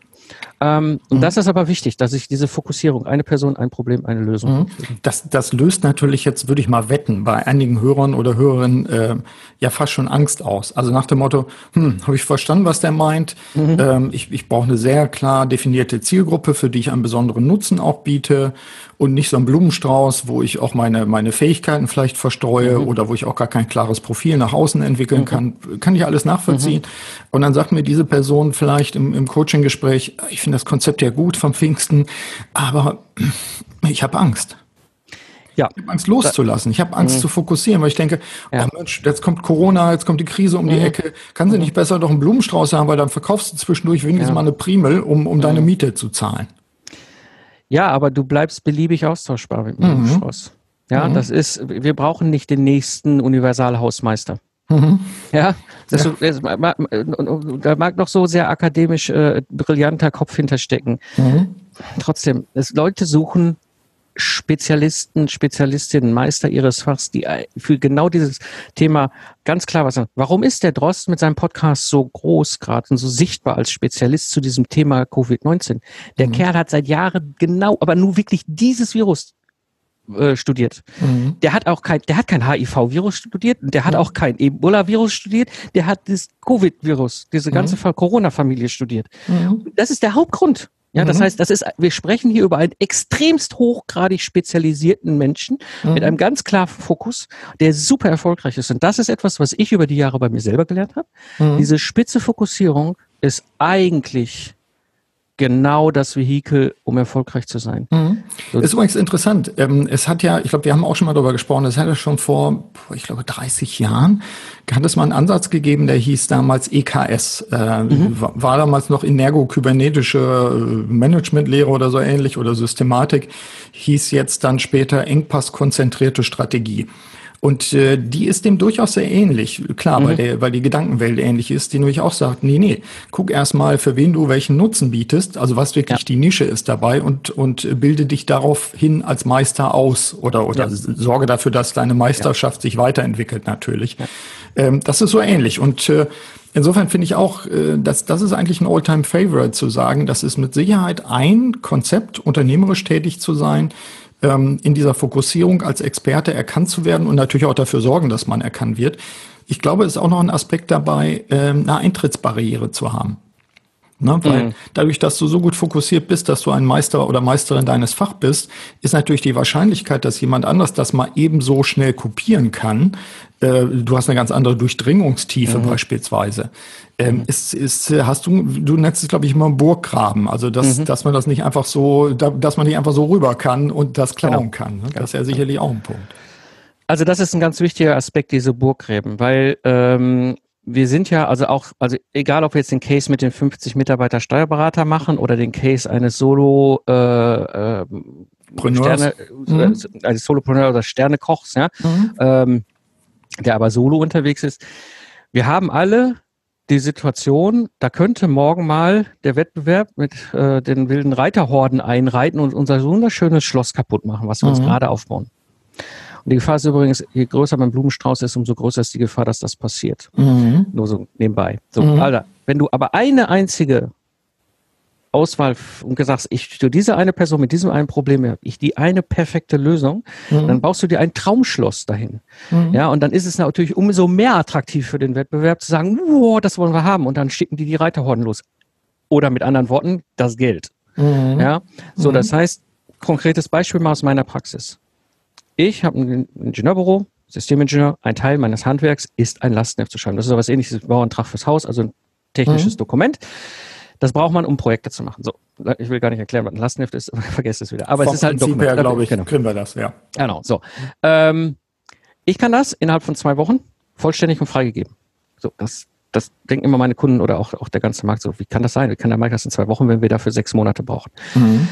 Speaker 2: Ähm, und mhm. das ist aber wichtig, dass ich diese Fokussierung, eine Person, ein Problem, eine Lösung. Mhm.
Speaker 1: Das, das löst natürlich jetzt, würde ich mal wetten, bei einigen Hörern oder Hörerinnen äh, ja fast schon Angst aus. Also nach dem Motto, hm, habe ich verstanden, was der meint. Mhm. Ähm, ich ich brauche eine sehr klar definierte Zielgruppe, für die ich einen besonderen Nutzen auch biete und nicht so ein Blumenstrauß, wo ich auch meine, meine Fähigkeiten vielleicht verstreue mhm. oder wo ich auch gar kein klares Profil nach außen entwickeln mhm. kann. Kann ich alles nachvollziehen. Mhm. Und dann sagt mir diese Person vielleicht im, im Coaching-Gespräch, ich finde das Konzept ja gut vom Pfingsten, aber ich habe Angst. Ja. Ich habe Angst loszulassen. Ich habe Angst mhm. zu fokussieren, weil ich denke, ja. oh Mensch, jetzt kommt Corona, jetzt kommt die Krise um mhm. die Ecke. Kann sie mhm. nicht besser doch einen Blumenstrauß haben, weil dann verkaufst du zwischendurch wenigstens ja. mal eine Primel, um, um deine mhm. Miete zu zahlen.
Speaker 2: Ja, aber du bleibst beliebig austauschbar mit dem mhm. Schloss. Ja, mhm. das ist, wir brauchen nicht den nächsten Universalhausmeister. Mhm. Ja, das, ja. Das, da mag noch so sehr akademisch äh, brillanter Kopf hinterstecken. Mhm. Trotzdem, es Leute suchen Spezialisten, Spezialistinnen, Meister ihres Fachs, die für genau dieses Thema ganz klar was sagen. Warum ist der Drost mit seinem Podcast so groß gerade und so sichtbar als Spezialist zu diesem Thema Covid-19? Der mhm. Kerl hat seit Jahren genau, aber nur wirklich dieses Virus äh, studiert. Mhm. Der hat auch kein, der hat kein HIV-Virus studiert, der hat mhm. auch kein Ebola-Virus studiert, der hat das Covid-Virus, diese ganze mhm. Corona-Familie studiert. Mhm. Das ist der Hauptgrund. Ja, das mhm. heißt, das ist, wir sprechen hier über einen extremst hochgradig spezialisierten Menschen mhm. mit einem ganz klaren Fokus, der super erfolgreich ist. Und das ist etwas, was ich über die Jahre bei mir selber gelernt habe. Mhm. Diese spitze Fokussierung ist eigentlich genau das Vehikel, um erfolgreich zu sein. Mhm.
Speaker 1: So. Ist übrigens interessant. Ähm, es hat ja, ich glaube, wir haben auch schon mal darüber gesprochen, es hat ja schon vor, ich glaube, 30 Jahren, hat es mal einen Ansatz gegeben, der hieß damals EKS. Äh, mhm. War damals noch Energo-Kybernetische äh, Managementlehre oder so ähnlich oder Systematik, hieß jetzt dann später Engpass-konzentrierte Strategie. Und äh, die ist dem durchaus sehr ähnlich. Klar, mhm. weil, der, weil die Gedankenwelt ähnlich ist, die nämlich auch sagt, nee, nee, guck erst mal, für wen du welchen Nutzen bietest, also was wirklich ja. die Nische ist dabei und, und bilde dich darauf hin als Meister aus oder, oder ja. sorge dafür, dass deine Meisterschaft ja. sich weiterentwickelt natürlich. Ähm, das ist so ähnlich. Und äh, Insofern finde ich auch, äh, dass das ist eigentlich ein Alltime favorite zu sagen, das ist mit Sicherheit ein Konzept, unternehmerisch tätig zu sein, ähm, in dieser Fokussierung als Experte erkannt zu werden und natürlich auch dafür sorgen, dass man erkannt wird. Ich glaube, es ist auch noch ein Aspekt dabei, ähm, eine Eintrittsbarriere zu haben. Ne? Weil mhm. dadurch, dass du so gut fokussiert bist, dass du ein Meister oder Meisterin deines Fach bist, ist natürlich die Wahrscheinlichkeit, dass jemand anders das mal ebenso schnell kopieren kann. Äh, du hast eine ganz andere Durchdringungstiefe mhm. beispielsweise. Ähm, mhm. ist, ist, hast du, du nennst es, glaube ich, immer Burggraben. Also, dass, mhm. dass man das nicht einfach so, dass man nicht einfach so rüber kann und das klauen genau. kann. Ne? Das ist ja sicherlich auch ein Punkt.
Speaker 2: Also das ist ein ganz wichtiger Aspekt, diese Burggräben, weil ähm, wir sind ja also auch, also egal ob wir jetzt den Case mit den 50 Mitarbeiter Steuerberater machen oder den Case eines Solo äh, äh, Sterne, mhm. Äh, also Solopreneur oder Sternekochs, ja, mhm. ähm, der aber solo unterwegs ist. Wir haben alle die Situation, da könnte morgen mal der Wettbewerb mit äh, den wilden Reiterhorden einreiten und unser wunderschönes Schloss kaputt machen, was wir mhm. uns gerade aufbauen. Und die Gefahr ist übrigens, je größer mein Blumenstrauß ist, umso größer ist die Gefahr, dass das passiert. Mhm. Nur so nebenbei. So, mhm. Alter, wenn du aber eine einzige Auswahl und gesagt, ich für diese eine Person mit diesem einen Problem habe ich die eine perfekte Lösung, mhm. dann baust du dir ein Traumschloss dahin. Mhm. Ja, und dann ist es natürlich umso mehr attraktiv für den Wettbewerb zu sagen, wow, das wollen wir haben und dann schicken die die Reiterhorden los. Oder mit anderen Worten, das Geld. Mhm. Ja, so, das mhm. heißt, konkretes Beispiel mal aus meiner Praxis. Ich habe ein Ingenieurbüro, Systemingenieur, ein Teil meines Handwerks ist ein Lastenheft zu schreiben. Das ist so was ähnliches wie Bauantrag fürs Haus, also ein technisches mhm. Dokument. Das braucht man, um Projekte zu machen. So, ich will gar nicht erklären, was ein Lastenheft ist, vergesst es wieder. Aber Vom es ist halt ein
Speaker 1: Dokument. Her, glaube ich, genau. können wir das, ja.
Speaker 2: Genau, so. Ähm, ich kann das innerhalb von zwei Wochen vollständig und freigegeben. So, das, das denken immer meine Kunden oder auch, auch der ganze Markt so, wie kann das sein? Wie kann der Markt das in zwei Wochen, wenn wir dafür sechs Monate brauchen? Mhm.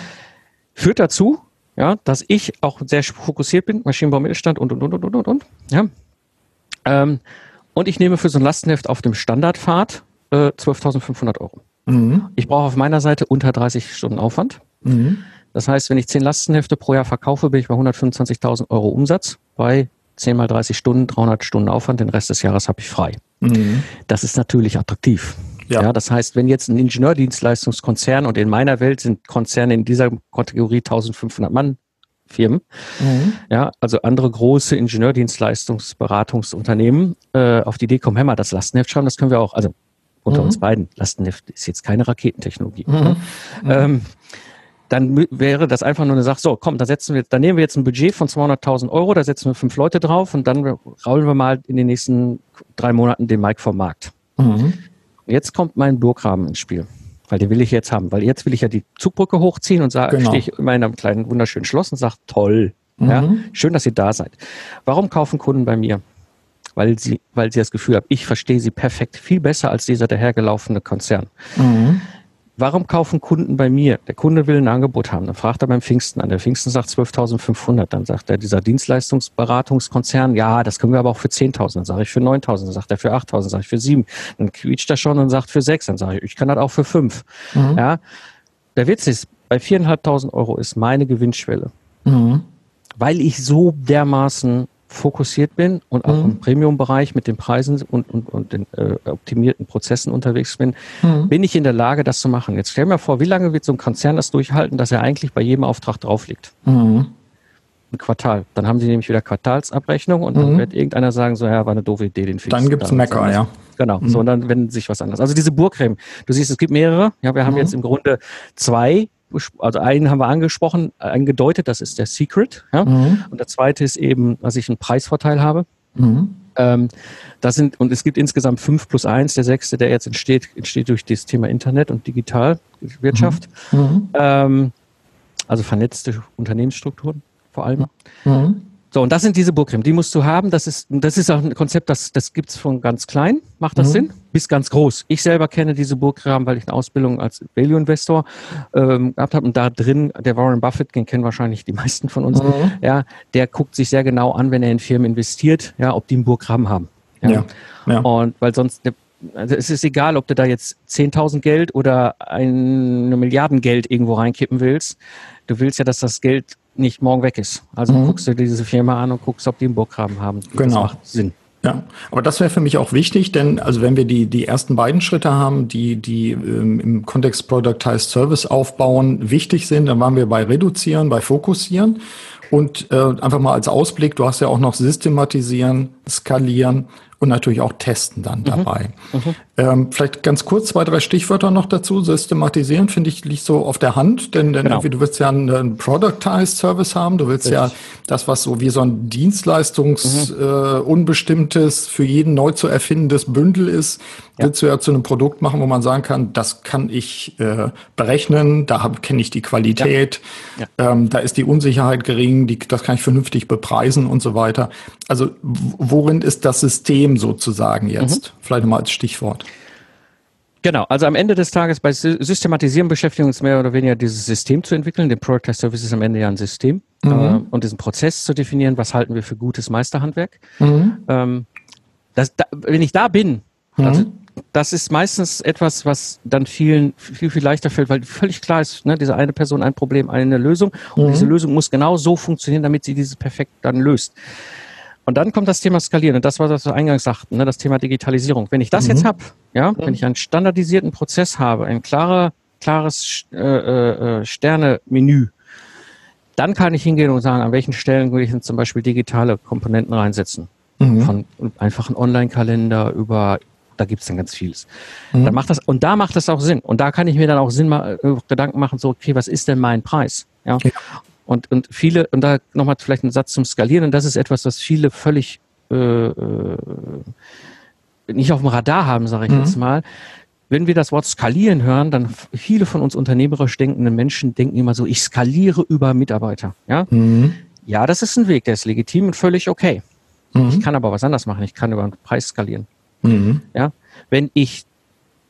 Speaker 2: Führt dazu, ja, dass ich auch sehr fokussiert bin, Maschinenbau Mittelstand und, und, und, und, und, und, ja. Ähm, und ich nehme für so ein Lastenheft auf dem Standardfahrt äh, 12.500 Euro. Mhm. Ich brauche auf meiner Seite unter 30 Stunden Aufwand. Mhm. Das heißt, wenn ich 10 Lastenhefte pro Jahr verkaufe, bin ich bei 125.000 Euro Umsatz. Bei 10 mal 30 Stunden, 300 Stunden Aufwand, den Rest des Jahres habe ich frei. Mhm. Das ist natürlich attraktiv. Ja. ja. das heißt, wenn jetzt ein Ingenieurdienstleistungskonzern und in meiner Welt sind Konzerne in dieser Kategorie 1500 Mann Firmen, mhm. ja, also andere große Ingenieurdienstleistungsberatungsunternehmen äh, auf die Idee kommen, mal, das Lastenheft schreiben, das können wir auch, also unter mhm. uns beiden, Lastenheft ist jetzt keine Raketentechnologie. Mhm. Ne? Ähm, dann wäre das einfach nur eine Sache, so komm, da setzen wir, da nehmen wir jetzt ein Budget von 200.000 Euro, da setzen wir fünf Leute drauf und dann raulen wir mal in den nächsten drei Monaten den Mike vom Markt. Mhm. Jetzt kommt mein Burggraben ins Spiel, weil den will ich jetzt haben, weil jetzt will ich ja die Zugbrücke hochziehen und sage, genau. stehe ich in meinem kleinen wunderschönen Schloss und sage, toll, mhm. ja, schön, dass ihr da seid. Warum kaufen Kunden bei mir? Weil sie, weil sie das Gefühl haben, ich verstehe sie perfekt, viel besser als dieser dahergelaufene Konzern. Mhm. Warum kaufen Kunden bei mir? Der Kunde will ein Angebot haben. Dann fragt er beim Pfingsten an. Der Pfingsten sagt 12.500. Dann sagt er, dieser Dienstleistungsberatungskonzern, ja, das können wir aber auch für 10.000. Dann sage ich für 9.000. Dann sagt er für 8.000. Dann sage ich für 7. Dann quietscht er schon und sagt für 6. Dann sage ich, ich kann das auch für 5. Mhm. Ja. Der Witz ist, bei 4.500 Euro ist meine Gewinnschwelle. Mhm. Weil ich so dermaßen fokussiert bin und auch mhm. im Premium-Bereich mit den Preisen und, und, und den äh, optimierten Prozessen unterwegs bin, mhm. bin ich in der Lage, das zu machen. Jetzt stell mir vor, wie lange wird so ein Konzern das durchhalten, dass er eigentlich bei jedem Auftrag drauf liegt? Mhm. Ein Quartal. Dann haben sie nämlich wieder Quartalsabrechnung und dann mhm. wird irgendeiner sagen, so, ja, war eine doofe Idee, den
Speaker 1: Fix. Dann gibt's Mecker, ja.
Speaker 2: Genau, so, mhm. und dann wendet sich was anderes. Also diese Burgcreme, du siehst, es gibt mehrere. Ja, wir haben mhm. jetzt im Grunde zwei also einen haben wir angesprochen, angedeutet, das ist der Secret. Ja? Mhm. Und der zweite ist eben, dass ich einen Preisvorteil habe. Mhm. Ähm, das sind, und es gibt insgesamt fünf plus eins. Der sechste, der jetzt entsteht, entsteht durch das Thema Internet und Digitalwirtschaft. Mhm. mhm. Ähm, also vernetzte Unternehmensstrukturen vor allem. Mhm. So, und das sind diese Burgcreme, die musst du haben. Das ist, das ist auch ein Konzept, das, das gibt's von ganz klein, macht das mhm. Sinn, bis ganz groß. Ich selber kenne diese Burgcreme, weil ich eine Ausbildung als Value Investor ähm, gehabt habe. Und da drin, der Warren Buffett, den kennen wahrscheinlich die meisten von uns, mhm. ja, der guckt sich sehr genau an, wenn er in Firmen investiert, ja, ob die einen Burggraben haben. Ja. ja. ja. Und weil sonst, also es ist egal, ob du da jetzt 10.000 Geld oder eine Milliarden Geld irgendwo reinkippen willst. Du willst ja, dass das Geld nicht morgen weg ist. Also mhm. guckst du dir diese Firma an und guckst, ob die einen Burggraben haben.
Speaker 1: Genau. Das macht Sinn. Ja, aber das wäre für mich auch wichtig, denn also wenn wir die die ersten beiden Schritte haben, die die ähm, im Kontext Productized Service aufbauen, wichtig sind, dann waren wir bei reduzieren, bei fokussieren und äh, einfach mal als Ausblick, du hast ja auch noch systematisieren, skalieren und natürlich auch testen dann mhm. dabei. Mhm. Ähm, vielleicht ganz kurz zwei, drei Stichwörter noch dazu. Systematisieren, finde ich, liegt so auf der Hand, denn, denn genau. du willst ja einen, einen Productized Service haben. Du willst Richtig. ja das, was so wie so ein Dienstleistungs mhm. äh, für jeden neu zu erfindendes Bündel ist, ja. willst du ja zu einem Produkt machen, wo man sagen kann, das kann ich äh, berechnen, da kenne ich die Qualität, ja. Ja. Ähm, da ist die Unsicherheit gering, die, das kann ich vernünftig bepreisen und so weiter. Also worin ist das System sozusagen jetzt? Mhm. Vielleicht mal als Stichwort.
Speaker 2: Genau, also am Ende des Tages bei Systematisieren beschäftigen wir uns mehr oder weniger dieses System zu entwickeln. Den Product Test Service ist am Ende ja ein System mhm. äh, und diesen Prozess zu definieren, was halten wir für gutes Meisterhandwerk. Mhm. Ähm, das, da, wenn ich da bin, mhm. also, das ist meistens etwas, was dann vielen viel, viel leichter fällt, weil völlig klar ist, ne, diese eine Person ein Problem, eine Lösung. Und mhm. diese Lösung muss genau so funktionieren, damit sie diese perfekt dann löst. Und dann kommt das Thema Skalieren. Und das war, was wir eingangs sagten, ne, das Thema Digitalisierung. Wenn ich das mhm. jetzt habe, ja, mhm. wenn ich einen standardisierten Prozess habe, ein klarer, klares äh, äh, Sterne-Menü, dann kann ich hingehen und sagen, an welchen Stellen will ich denn zum Beispiel digitale Komponenten reinsetzen. Mhm. Von einfachen Online-Kalender über da gibt es dann ganz vieles. Mhm. Dann macht das, und da macht das auch Sinn. Und da kann ich mir dann auch Sinn mal, äh, Gedanken machen, so, okay, was ist denn mein Preis? Ja. ja. Und, und viele, und da nochmal vielleicht ein Satz zum Skalieren, und das ist etwas, was viele völlig äh, äh, nicht auf dem Radar haben, sage ich mhm. jetzt mal. Wenn wir das Wort skalieren hören, dann viele von uns unternehmerisch denkenden Menschen denken immer so, ich skaliere über Mitarbeiter. Ja, mhm. ja das ist ein Weg, der ist legitim und völlig okay. Mhm. Ich kann aber was anderes machen. Ich kann über den Preis skalieren. Mhm. Ja, wenn ich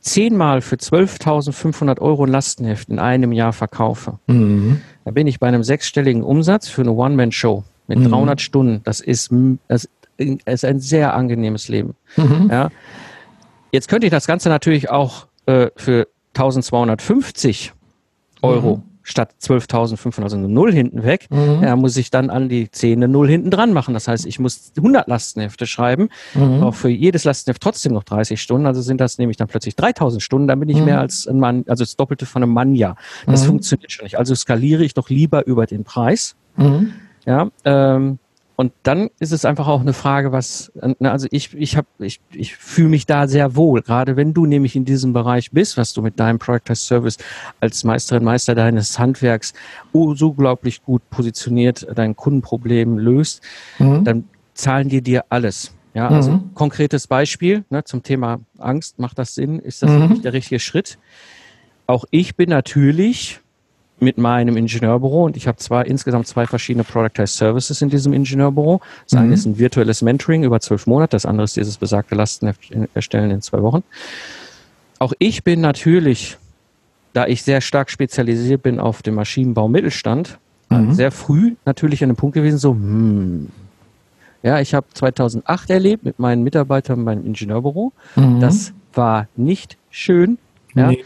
Speaker 2: zehnmal für 12.500 Euro ein Lastenheft in einem Jahr verkaufe, mhm. Da bin ich bei einem sechsstelligen Umsatz für eine One-Man-Show mit mhm. 300 Stunden. Das ist, das ist ein sehr angenehmes Leben. Mhm. Ja. Jetzt könnte ich das Ganze natürlich auch äh, für 1250 Euro mhm statt 12.500, also eine Null hinten weg, mhm. ja, muss ich dann an die 10 eine Null hinten dran machen. Das heißt, ich muss 100 Lastenhefte schreiben, mhm. auch für jedes Lastenheft trotzdem noch 30 Stunden. Also sind das nämlich dann plötzlich 3.000 Stunden. Dann bin ich mhm. mehr als ein Mann, also das Doppelte von einem Mann ja. Das mhm. funktioniert schon nicht. Also skaliere ich doch lieber über den Preis. Mhm. Ja, ähm, und dann ist es einfach auch eine Frage, was, ne, also ich, ich habe, ich, ich fühle mich da sehr wohl, gerade wenn du nämlich in diesem Bereich bist, was du mit deinem Product as Service als Meisterin, Meister deines Handwerks so unglaublich gut positioniert dein Kundenproblem löst, mhm. dann zahlen die dir alles. Ja, also mhm. konkretes Beispiel ne, zum Thema Angst, macht das Sinn? Ist das mhm. der richtige Schritt? Auch ich bin natürlich mit meinem Ingenieurbüro und ich habe zwei, insgesamt zwei verschiedene Productized Services in diesem Ingenieurbüro. Das mhm. eine ist ein virtuelles Mentoring über zwölf Monate, das andere ist dieses besagte Lasten erstellen in zwei Wochen. Auch ich bin natürlich, da ich sehr stark spezialisiert bin auf dem Maschinenbau Mittelstand, mhm. sehr früh natürlich an dem Punkt gewesen, so, hm, ja, ich habe 2008 erlebt mit meinen Mitarbeitern in meinem Ingenieurbüro. Mhm. Das war nicht schön. Ja. Nee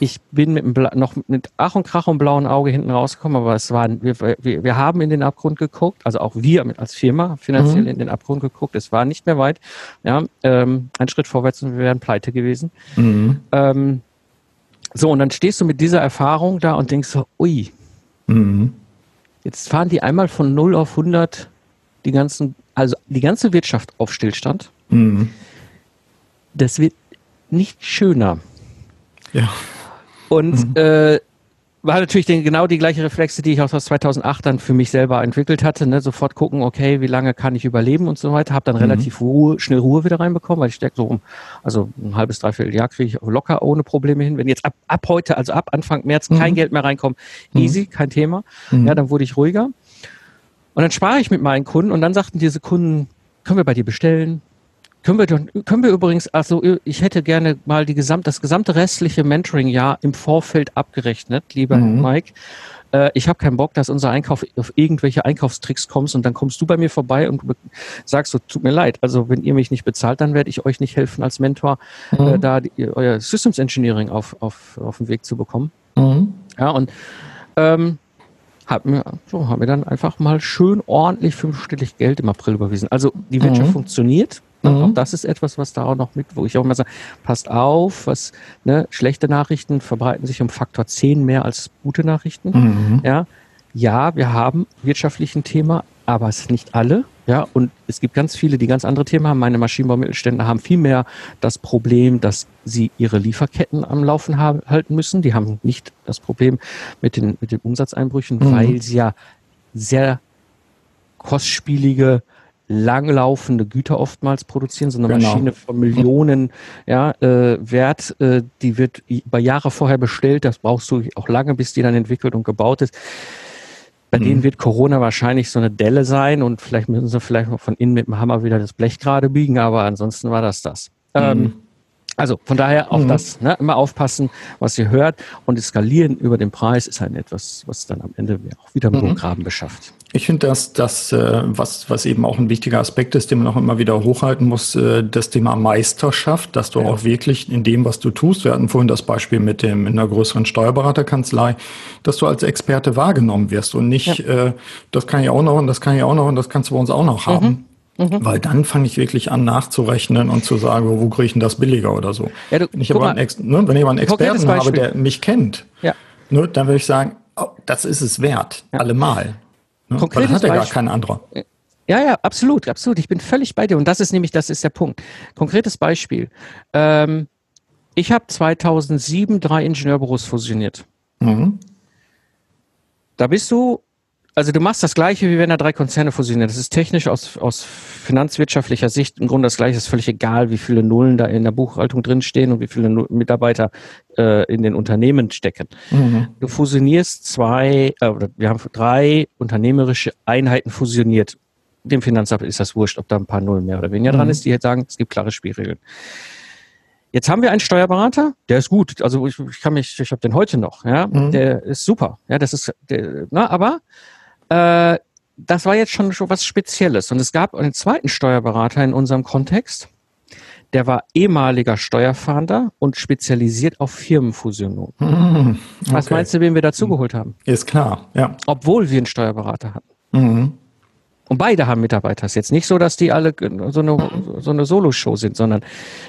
Speaker 2: ich bin mit noch mit Ach und Krach und blauen Auge hinten rausgekommen, aber es war, wir, wir, wir haben in den Abgrund geguckt, also auch wir als Firma finanziell mhm. in den Abgrund geguckt. Es war nicht mehr weit. Ja, ähm, ein Schritt vorwärts und wir wären pleite gewesen. Mhm. Ähm, so, und dann stehst du mit dieser Erfahrung da und denkst so, ui, mhm. jetzt fahren die einmal von 0 auf 100 die ganzen, also die ganze Wirtschaft auf Stillstand. Mhm. Das wird nicht schöner. Ja. Und mhm. äh, war natürlich den, genau die gleiche Reflexe, die ich auch aus 2008 dann für mich selber entwickelt hatte. Ne? Sofort gucken, okay, wie lange kann ich überleben und so weiter. Habe dann mhm. relativ Ruhe, schnell Ruhe wieder reinbekommen, weil ich stärke so um, also ein halbes, dreiviertel Jahr kriege ich locker ohne Probleme hin. Wenn jetzt ab, ab heute, also ab Anfang März mhm. kein Geld mehr reinkommt, mhm. easy, kein Thema. Mhm. Ja, dann wurde ich ruhiger. Und dann spare ich mit meinen Kunden und dann sagten diese Kunden, können wir bei dir bestellen? Können wir, können wir übrigens, also ich hätte gerne mal die gesamt, das gesamte restliche Mentoring-Jahr im Vorfeld abgerechnet, lieber mhm. Mike. Äh, ich habe keinen Bock, dass unser Einkauf auf irgendwelche Einkaufstricks kommst und dann kommst du bei mir vorbei und sagst so, tut mir leid, also wenn ihr mich nicht bezahlt, dann werde ich euch nicht helfen als Mentor, äh, mhm. äh, da die, euer Systems Engineering auf, auf, auf den Weg zu bekommen. Mhm. Ja, und ähm, hat mir, so, haben wir dann einfach mal schön ordentlich fünfstellig Geld im April überwiesen. Also die Wirtschaft mhm. funktioniert. Ne? Mhm. Auch das ist etwas, was da auch noch mit, wo ich auch immer sage, passt auf, was, ne, schlechte Nachrichten verbreiten sich um Faktor 10 mehr als gute Nachrichten. Mhm. Ja. Ja, wir haben wirtschaftlich ein Thema, aber es sind nicht alle. Ja, und es gibt ganz viele, die ganz andere Themen haben. Meine Maschinenbaumittelstände haben viel mehr das Problem, dass sie ihre Lieferketten am Laufen haben, halten müssen. Die haben nicht das Problem mit den, mit den Umsatzeinbrüchen, mhm. weil sie ja sehr kostspielige langlaufende Güter oftmals produzieren, so eine genau. Maschine von Millionen ja, äh, Wert, äh, die wird über Jahre vorher bestellt, das brauchst du auch lange, bis die dann entwickelt und gebaut ist. Bei mhm. denen wird Corona wahrscheinlich so eine Delle sein und vielleicht müssen sie vielleicht noch von innen mit dem Hammer wieder das Blech gerade biegen, aber ansonsten war das das. Mhm. Ähm, also von daher auch mhm. das, ne? immer aufpassen, was ihr hört und eskalieren über den Preis ist halt etwas, was dann am Ende auch wieder einen mhm. Graben beschafft.
Speaker 1: Ich finde, dass das, äh, was, was eben auch ein wichtiger Aspekt ist, den man auch immer wieder hochhalten muss, äh, das Thema Meisterschaft, dass du ja. auch wirklich in dem, was du tust, wir hatten vorhin das Beispiel mit dem in einer größeren Steuerberaterkanzlei, dass du als Experte wahrgenommen wirst und nicht, ja. äh, das kann ich auch noch und das kann ich auch noch und das kannst du bei uns auch noch haben. Mhm Mhm. Weil dann fange ich wirklich an nachzurechnen und zu sagen, wo kriege ich denn das billiger oder so. Ja, du, wenn, ich aber einen, ne, wenn ich aber einen Experten habe, der mich kennt, ja. ne, dann würde ich sagen, oh, das ist es wert, ja. allemal.
Speaker 2: Ne? Das hat ja gar kein anderer. Ja, ja, absolut, absolut. Ich bin völlig bei dir. Und das ist nämlich, das ist der Punkt. Konkretes Beispiel. Ähm, ich habe 2007 drei Ingenieurbüros fusioniert. Mhm. Da bist du also du machst das Gleiche, wie wenn da drei Konzerne fusionieren. Das ist technisch aus, aus finanzwirtschaftlicher Sicht im Grunde das Gleiche. Es ist völlig egal, wie viele Nullen da in der Buchhaltung drinstehen und wie viele Mitarbeiter äh, in den Unternehmen stecken. Mhm. Du fusionierst zwei, äh, wir haben drei unternehmerische Einheiten fusioniert. Dem Finanzamt ist das wurscht, ob da ein paar Nullen mehr oder weniger mhm. dran ist. Die jetzt sagen, es gibt klare Spielregeln. Jetzt haben wir einen Steuerberater, der ist gut. Also ich, ich kann mich, ich habe den heute noch. Ja, mhm. der ist super. Ja, das ist, der, na, aber äh, das war jetzt schon, schon was Spezielles. Und es gab einen zweiten Steuerberater in unserem Kontext, der war ehemaliger Steuerfahnder und spezialisiert auf Firmenfusionen. Mhm, okay. Was meinst du, wen wir dazugeholt haben?
Speaker 1: Ist klar, ja.
Speaker 2: Obwohl wir einen Steuerberater hatten. Mhm. Und beide haben Mitarbeiter. Es ist jetzt nicht so, dass die alle so eine, so eine Solo-Show sind, sondern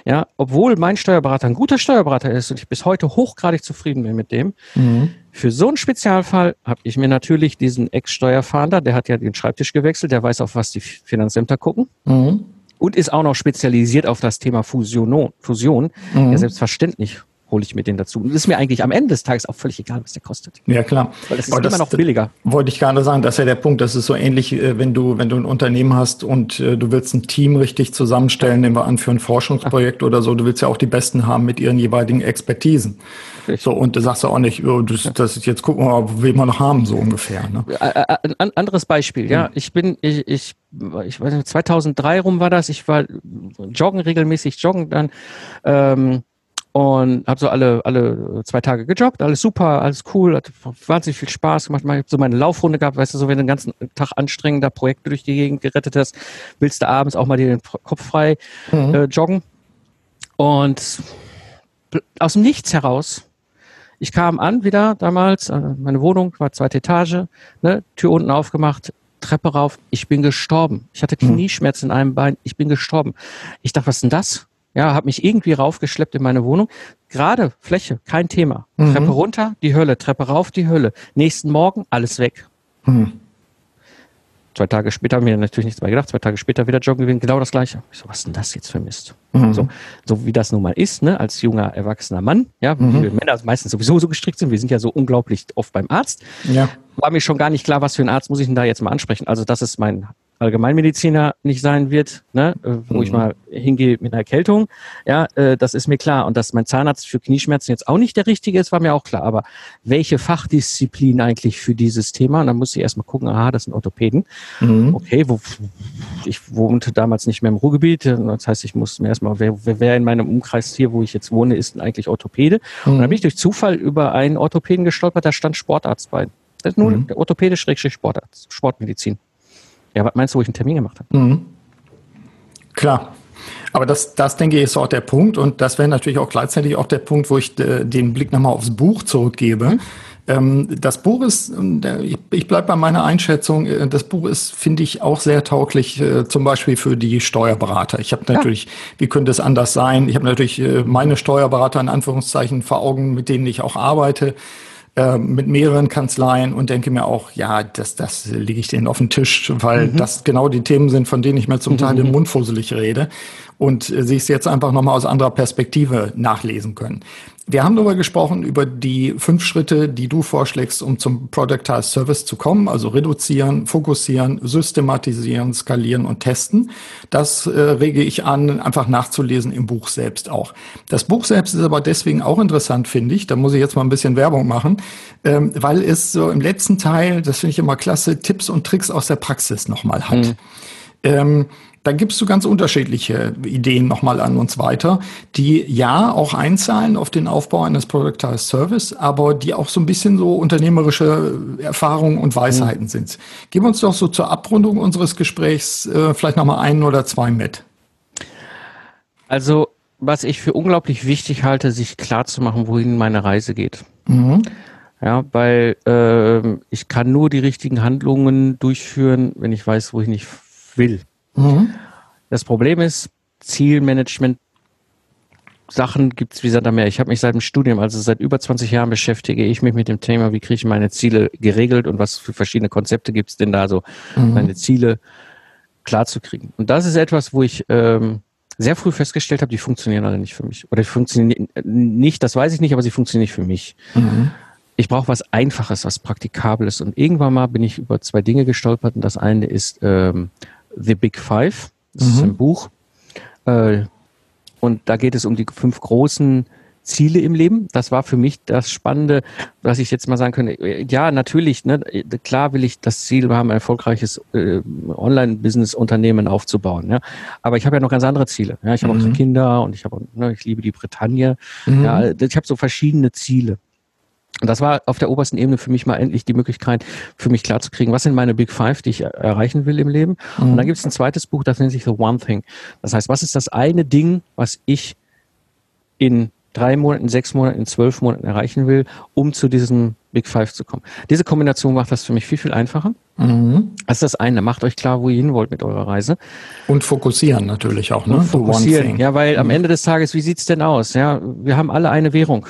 Speaker 2: ja, obwohl mein Steuerberater ein guter Steuerberater ist und ich bis heute hochgradig zufrieden bin mit dem, mhm. Für so einen Spezialfall habe ich mir natürlich diesen Ex-Steuerfahnder, der hat ja den Schreibtisch gewechselt, der weiß, auf was die Finanzämter gucken. Mhm. Und ist auch noch spezialisiert auf das Thema Fusion, Fusion mhm. ja selbstverständlich hole ich mir den dazu. Und das ist mir eigentlich am Ende des Tages auch völlig egal, was der kostet.
Speaker 1: Ja, klar.
Speaker 2: Weil das ist Aber immer noch billiger.
Speaker 1: Wollte ich gerade sagen, das ist ja der Punkt. Das ist so ähnlich, äh, wenn du, wenn du ein Unternehmen hast und äh, du willst ein Team richtig zusammenstellen, nehmen wir an für ein Forschungsprojekt Ach. oder so. Du willst ja auch die Besten haben mit ihren jeweiligen Expertisen. Richtig. So, und du sagst ja auch nicht, oh, das, das ist jetzt gucken wir mal, wen wir noch haben, so ungefähr. Ne?
Speaker 2: Ein anderes Beispiel, ja. Hm. Ich bin, ich, ich, ich weiß nicht, 2003 rum war das. Ich war joggen, regelmäßig joggen dann. Ähm, und habe so alle alle zwei Tage gejoggt, alles super, alles cool, hat wahnsinnig viel Spaß gemacht. Ich habe so meine Laufrunde gehabt, weißt du, so wenn du den ganzen Tag anstrengender Projekte durch die Gegend gerettet hast, willst du abends auch mal dir den Kopf frei mhm. äh, joggen. Und aus dem Nichts heraus, ich kam an wieder damals, äh, meine Wohnung war zweite Etage, ne, Tür unten aufgemacht, Treppe rauf, ich bin gestorben. Ich hatte mhm. Knieschmerzen in einem Bein, ich bin gestorben. Ich dachte, was ist denn das? Ja, habe mich irgendwie raufgeschleppt in meine Wohnung. Gerade Fläche, kein Thema. Mhm. Treppe runter, die Hölle. Treppe rauf, die Hölle. Nächsten Morgen, alles weg. Mhm. Zwei Tage später haben wir natürlich nichts mehr gedacht. Zwei Tage später wieder joggen gewesen, genau das Gleiche. Ich so, was ist denn das jetzt für Mist? Mhm. So, so wie das nun mal ist, ne, als junger, erwachsener Mann, ja, mhm. wie wir Männer meistens sowieso so gestrickt sind. Wir sind ja so unglaublich oft beim Arzt. Ja. War mir schon gar nicht klar, was für einen Arzt muss ich denn da jetzt mal ansprechen. Also das ist mein Allgemeinmediziner nicht sein wird, ne, wo mhm. ich mal hingehe mit einer Erkältung. Ja, äh, das ist mir klar. Und dass mein Zahnarzt für Knieschmerzen jetzt auch nicht der richtige ist, war mir auch klar. Aber welche Fachdisziplin eigentlich für dieses Thema? Und dann muss ich erstmal gucken, aha, das sind Orthopäden. Mhm. Okay, wo, ich wohnte damals nicht mehr im Ruhrgebiet. Das heißt, ich musste mir erstmal, wer, wer in meinem Umkreis hier, wo ich jetzt wohne, ist denn eigentlich Orthopäde? Mhm. Und dann bin ich durch Zufall über einen Orthopäden gestolpert, da stand Sportarzt bei. Das ist nur mhm. Orthopäde-Sportarzt, Sportmedizin. Ja, was meinst du, wo ich einen Termin gemacht habe? Mhm.
Speaker 1: Klar. Aber das, das denke ich, ist auch der Punkt. Und das wäre natürlich auch gleichzeitig auch der Punkt, wo ich äh, den Blick nochmal aufs Buch zurückgebe. Mhm. Ähm, das Buch ist, ich, ich bleibe bei meiner Einschätzung, äh, das Buch ist, finde ich, auch sehr tauglich, äh, zum Beispiel für die Steuerberater. Ich habe natürlich, ja. wie könnte es anders sein? Ich habe natürlich äh, meine Steuerberater in Anführungszeichen vor Augen, mit denen ich auch arbeite. Äh, mit mehreren Kanzleien und denke mir auch, ja, das, das lege ich denen auf den Tisch, weil mhm. das genau die Themen sind, von denen ich mir zum Teil mhm. den Mund fusselig rede und äh, sie es jetzt einfach nochmal aus anderer Perspektive nachlesen können. Wir haben darüber gesprochen, über die fünf Schritte, die du vorschlägst, um zum Productized Service zu kommen, also reduzieren, fokussieren, systematisieren, skalieren und testen. Das äh, rege ich an, einfach nachzulesen im Buch selbst auch. Das Buch selbst ist aber deswegen auch interessant, finde ich. Da muss ich jetzt mal ein bisschen Werbung machen, ähm, weil es so im letzten Teil, das finde ich immer klasse, Tipps und Tricks aus der Praxis nochmal hat. Mhm. Ähm, da gibst du ganz unterschiedliche Ideen nochmal an uns weiter, die ja auch einzahlen auf den Aufbau eines Productized Service, aber die auch so ein bisschen so unternehmerische Erfahrungen und Weisheiten mhm. sind. Gib uns doch so zur Abrundung unseres Gesprächs äh, vielleicht nochmal einen oder zwei mit.
Speaker 2: Also, was ich für unglaublich wichtig halte, sich klar zu machen, wohin meine Reise geht. Mhm. Ja, weil äh, ich kann nur die richtigen Handlungen durchführen, wenn ich weiß, wohin ich will. Mhm. Das Problem ist, Zielmanagement Sachen gibt es wie Sand am Meer. Ich habe mich seit dem Studium, also seit über 20 Jahren beschäftige ich mich mit dem Thema, wie kriege ich meine Ziele geregelt und was für verschiedene Konzepte gibt es denn da so, mhm. meine Ziele klar zu kriegen. Und das ist etwas, wo ich ähm, sehr früh festgestellt habe, die funktionieren alle nicht für mich. Oder die funktionieren nicht, das weiß ich nicht, aber sie funktionieren nicht für mich. Mhm. Ich brauche was Einfaches, was Praktikables. Und irgendwann mal bin ich über zwei Dinge gestolpert. Und das eine ist ähm, The Big Five. Das mhm. ist ein Buch. Äh, und da geht es um die fünf großen Ziele im Leben. Das war für mich das Spannende, was ich jetzt mal sagen könnte. Ja, natürlich, ne, klar will ich das Ziel haben, ein erfolgreiches äh, Online-Business-Unternehmen aufzubauen. Ja. Aber ich habe ja noch ganz andere Ziele. Ja. Ich habe mhm. auch Kinder und ich habe, ne, ich liebe die Bretagne. Mhm. Ja, ich habe so verschiedene Ziele. Und das war auf der obersten Ebene für mich mal endlich die Möglichkeit, für mich klarzukriegen, was sind meine Big Five, die ich erreichen will im Leben. Mhm. Und dann gibt es ein zweites Buch, das nennt sich The One Thing. Das heißt, was ist das eine Ding, was ich in drei Monaten, sechs Monaten, zwölf Monaten erreichen will, um zu diesem Big Five zu kommen. Diese Kombination macht das für mich viel, viel einfacher. Mhm. Das ist das eine. Macht euch klar, wo ihr hin wollt mit eurer Reise.
Speaker 1: Und fokussieren natürlich auch,
Speaker 2: ne? Und fokussieren. Ja, weil mhm. am Ende des Tages, wie sieht's denn aus? Ja, wir haben alle eine Währung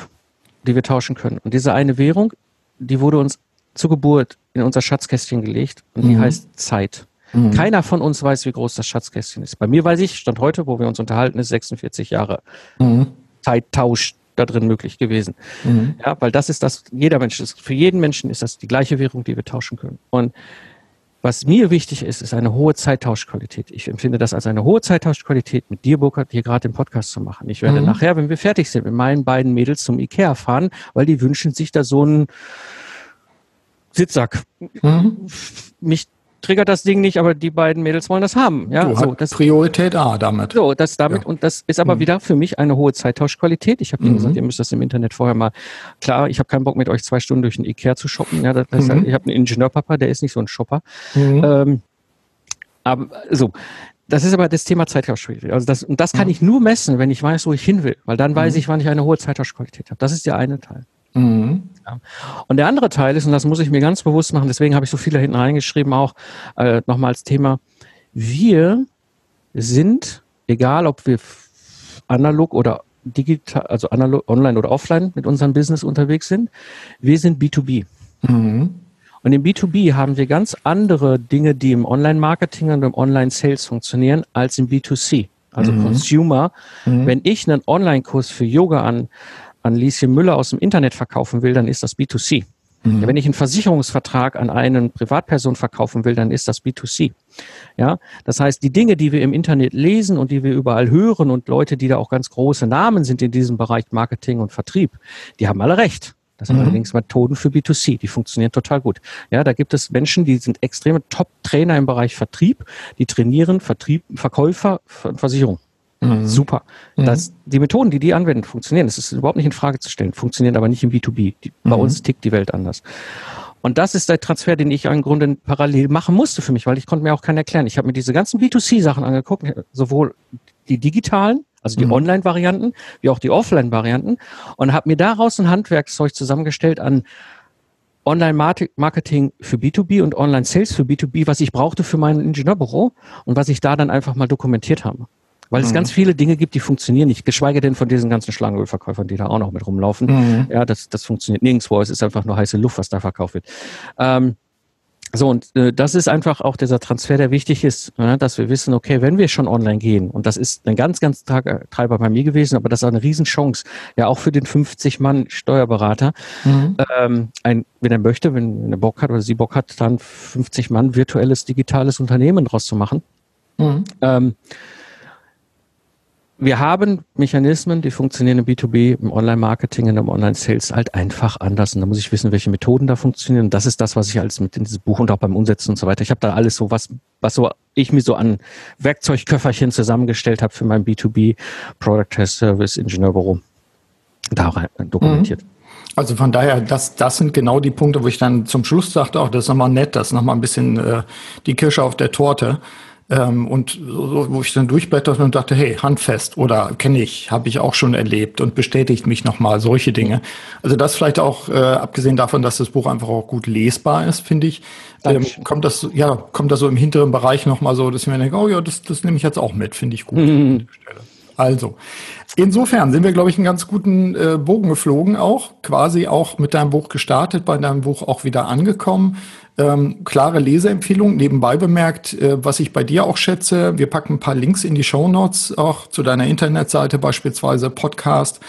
Speaker 2: die wir tauschen können. Und diese eine Währung, die wurde uns zur Geburt in unser Schatzkästchen gelegt und die mhm. heißt Zeit. Mhm. Keiner von uns weiß, wie groß das Schatzkästchen ist. Bei mir weiß ich, Stand heute, wo wir uns unterhalten, ist 46 Jahre mhm. Zeittausch da drin möglich gewesen. Mhm. Ja, weil das ist das, jeder Mensch ist, für jeden Menschen ist das die gleiche Währung, die wir tauschen können. Und was mir wichtig ist, ist eine hohe Zeittauschqualität. Ich empfinde das als eine hohe Zeittauschqualität, mit dir, Burkhard, hier gerade den Podcast zu machen. Ich werde mhm. nachher, wenn wir fertig sind, mit meinen beiden Mädels zum Ikea fahren, weil die wünschen sich da so einen Sitzsack. Mhm. Mich triggert das Ding nicht, aber die beiden Mädels wollen das haben. Ja,
Speaker 1: du so, das, Priorität A damit.
Speaker 2: So, das damit ja. und das ist aber mhm. wieder für mich eine hohe Zeittauschqualität. Ich habe mhm. gesagt, ihr müsst das im Internet vorher mal klar. Ich habe keinen Bock mit euch zwei Stunden durch den Ikea zu shoppen. Ja, das, das mhm. ich habe einen Ingenieurpapa, der ist nicht so ein Shopper. Mhm. Ähm, aber so. Das ist aber das Thema Zeittauschqualität. Also das, und das kann ich nur messen, wenn ich weiß, wo ich hin will, weil dann weiß mhm. ich, wann ich eine hohe Zeittauschqualität habe. Das ist der eine Teil. Mhm. Ja. Und der andere Teil ist, und das muss ich mir ganz bewusst machen, deswegen habe ich so viele hinten reingeschrieben, auch äh, nochmal als Thema, wir sind, egal ob wir analog oder digital, also analog, online oder offline mit unserem Business unterwegs sind, wir sind B2B. Mhm. Und im B2B haben wir ganz andere Dinge, die im Online-Marketing und im Online-Sales funktionieren, als im B2C, also mhm. Consumer. Mhm. Wenn ich einen Online-Kurs für Yoga an an Lieschen Müller aus dem Internet verkaufen will, dann ist das B2C. Mhm. Wenn ich einen Versicherungsvertrag an eine Privatperson verkaufen will, dann ist das B2C. Ja, das heißt, die Dinge, die wir im Internet lesen und die wir überall hören und Leute, die da auch ganz große Namen sind in diesem Bereich Marketing und Vertrieb, die haben alle recht. Das sind mhm. allerdings Methoden für B2C, die funktionieren total gut. Ja, da gibt es Menschen, die sind extreme Top-Trainer im Bereich Vertrieb, die trainieren Vertrieb, Verkäufer von Versicherung. Mhm. Super. Mhm. Das, die Methoden, die die anwenden, funktionieren. Das ist überhaupt nicht in Frage zu stellen, funktionieren aber nicht im B2B. Die, mhm. Bei uns tickt die Welt anders. Und das ist der Transfer, den ich im Grunde parallel machen musste für mich, weil ich konnte mir auch keinen erklären. Ich habe mir diese ganzen B2C-Sachen angeguckt, sowohl die digitalen, also die mhm. Online-Varianten, wie auch die Offline-Varianten, und habe mir daraus ein Handwerkszeug zusammengestellt an Online-Marketing für B2B und Online-Sales für B2B, was ich brauchte für mein Ingenieurbüro und was ich da dann einfach mal dokumentiert habe. Weil es ganz mhm. viele Dinge gibt, die funktionieren nicht, geschweige denn von diesen ganzen Schlangenölverkäufern, die da auch noch mit rumlaufen. Mhm. Ja, das, das funktioniert nirgendwo. Es ist einfach nur heiße Luft, was da verkauft wird. Ähm, So, und äh, das ist einfach auch dieser Transfer, der wichtig ist, ja, dass wir wissen, okay, wenn wir schon online gehen, und das ist ein ganz, ganz Tag, Treiber bei mir gewesen, aber das ist eine Riesenchance, ja auch für den 50-Mann-Steuerberater, mhm. ähm, ein, wenn er möchte, wenn, wenn er Bock hat oder sie Bock hat, dann 50 Mann virtuelles digitales Unternehmen draus zu machen. Mhm. Ähm, wir haben Mechanismen, die funktionieren im B2B, im Online-Marketing, und im Online-Sales halt einfach anders. Und da muss ich wissen, welche Methoden da funktionieren. Und das ist das, was ich alles mit in dieses Buch und auch beim Umsetzen und so weiter. Ich habe da alles so, was, was so ich mir so an Werkzeugköfferchen zusammengestellt habe für mein B2B Product Test Service Ingenieurbüro. Da rein, dokumentiert. Mhm.
Speaker 1: Also von daher, das, das sind genau die Punkte, wo ich dann zum Schluss sagte, auch das ist nochmal nett, das ist nochmal ein bisschen äh, die Kirsche auf der Torte. Ähm, und so, wo ich dann durchblätterte und dachte, hey, handfest oder kenne ich, habe ich auch schon erlebt und bestätigt mich nochmal solche Dinge. Also das vielleicht auch, äh, abgesehen davon, dass das Buch einfach auch gut lesbar ist, finde ich, ähm, kommt das, ja, kommt das so im hinteren Bereich nochmal so, dass ich mir denke, oh ja, das, das nehme ich jetzt auch mit, finde ich gut. Mhm. Also, insofern sind wir, glaube ich, einen ganz guten äh, Bogen geflogen auch, quasi auch mit deinem Buch gestartet, bei deinem Buch auch wieder angekommen. Ähm, klare Leseempfehlung, nebenbei bemerkt, äh, was ich bei dir auch schätze, wir packen ein paar Links in die Show Notes, auch zu deiner Internetseite beispielsweise, Podcast.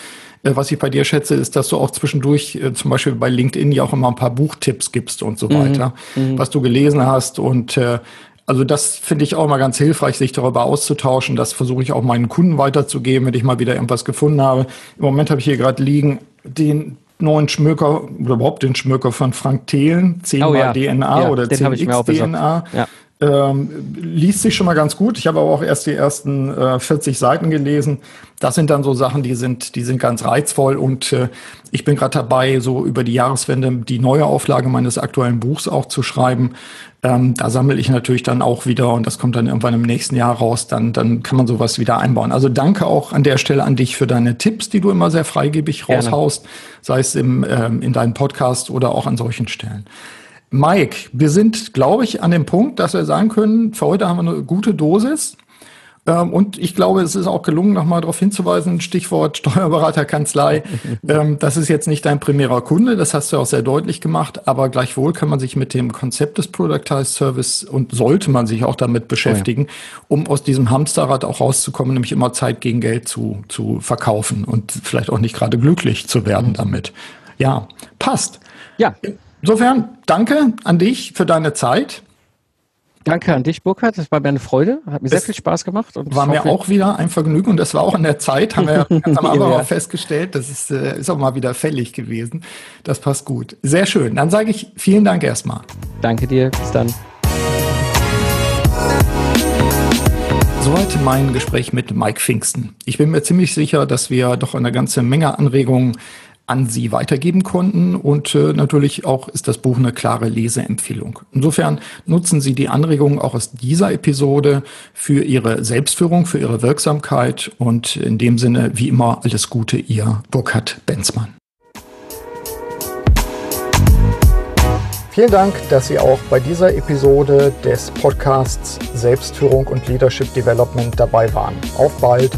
Speaker 1: Äh, was ich bei dir schätze, ist, dass du auch zwischendurch äh, zum Beispiel bei LinkedIn ja auch immer ein paar Buchtipps gibst und so mhm. weiter, mhm. was du gelesen hast und äh, also das finde ich auch mal ganz hilfreich, sich darüber auszutauschen. Das versuche ich auch meinen Kunden weiterzugeben, wenn ich mal wieder irgendwas gefunden habe. Im Moment habe ich hier gerade liegen den neuen Schmöker oder überhaupt den Schmöker von Frank Thelen, 10 oh, ja. DNA ja, oder 10x DNA. Ja. Ähm, liest sich schon mal ganz gut. Ich habe aber auch erst die ersten äh, 40 Seiten gelesen. Das sind dann so Sachen, die sind, die sind ganz reizvoll und äh, ich bin gerade dabei, so über die Jahreswende die neue Auflage meines aktuellen Buchs auch zu schreiben. Ähm, da sammle ich natürlich dann auch wieder und das kommt dann irgendwann im nächsten Jahr raus. Dann, dann kann man sowas wieder einbauen. Also danke auch an der Stelle an dich für deine Tipps, die du immer sehr freigebig raushaust, Gerne. sei es im, ähm, in deinem Podcast oder auch an solchen Stellen. Mike, wir sind, glaube ich, an dem Punkt, dass wir sagen können, für heute haben wir eine gute Dosis. Ähm, und ich glaube, es ist auch gelungen, nochmal darauf hinzuweisen, Stichwort Steuerberaterkanzlei. ähm, das ist jetzt nicht dein primärer Kunde, das hast du auch sehr deutlich gemacht, aber gleichwohl kann man sich mit dem Konzept des Productized Service und sollte man sich auch damit beschäftigen, oh um aus diesem Hamsterrad auch rauszukommen, nämlich immer Zeit gegen Geld zu, zu verkaufen und vielleicht auch nicht gerade glücklich zu werden mhm. damit. Ja, passt. Ja. Insofern danke an dich für deine Zeit.
Speaker 2: Danke an dich, Burkhard. Das war mir eine Freude. Hat mir das sehr viel Spaß gemacht.
Speaker 1: Und war mir auch wieder ein Vergnügen und das war auch an der Zeit, haben wir ganz am Anfang auch festgestellt. Das ist, äh, ist auch mal wieder fällig gewesen. Das passt gut. Sehr schön. Dann sage ich vielen Dank erstmal.
Speaker 2: Danke dir. Bis dann.
Speaker 1: Soweit mein Gespräch mit Mike Pfingsten. Ich bin mir ziemlich sicher, dass wir doch eine ganze Menge Anregungen an Sie weitergeben konnten. Und äh, natürlich auch ist das Buch eine klare Leseempfehlung. Insofern nutzen Sie die Anregungen auch aus dieser Episode für Ihre Selbstführung, für Ihre Wirksamkeit und in dem Sinne, wie immer, alles Gute, Ihr Burkhard Benzmann. Vielen Dank, dass Sie auch bei dieser Episode des Podcasts Selbstführung und Leadership Development dabei waren. Auf bald!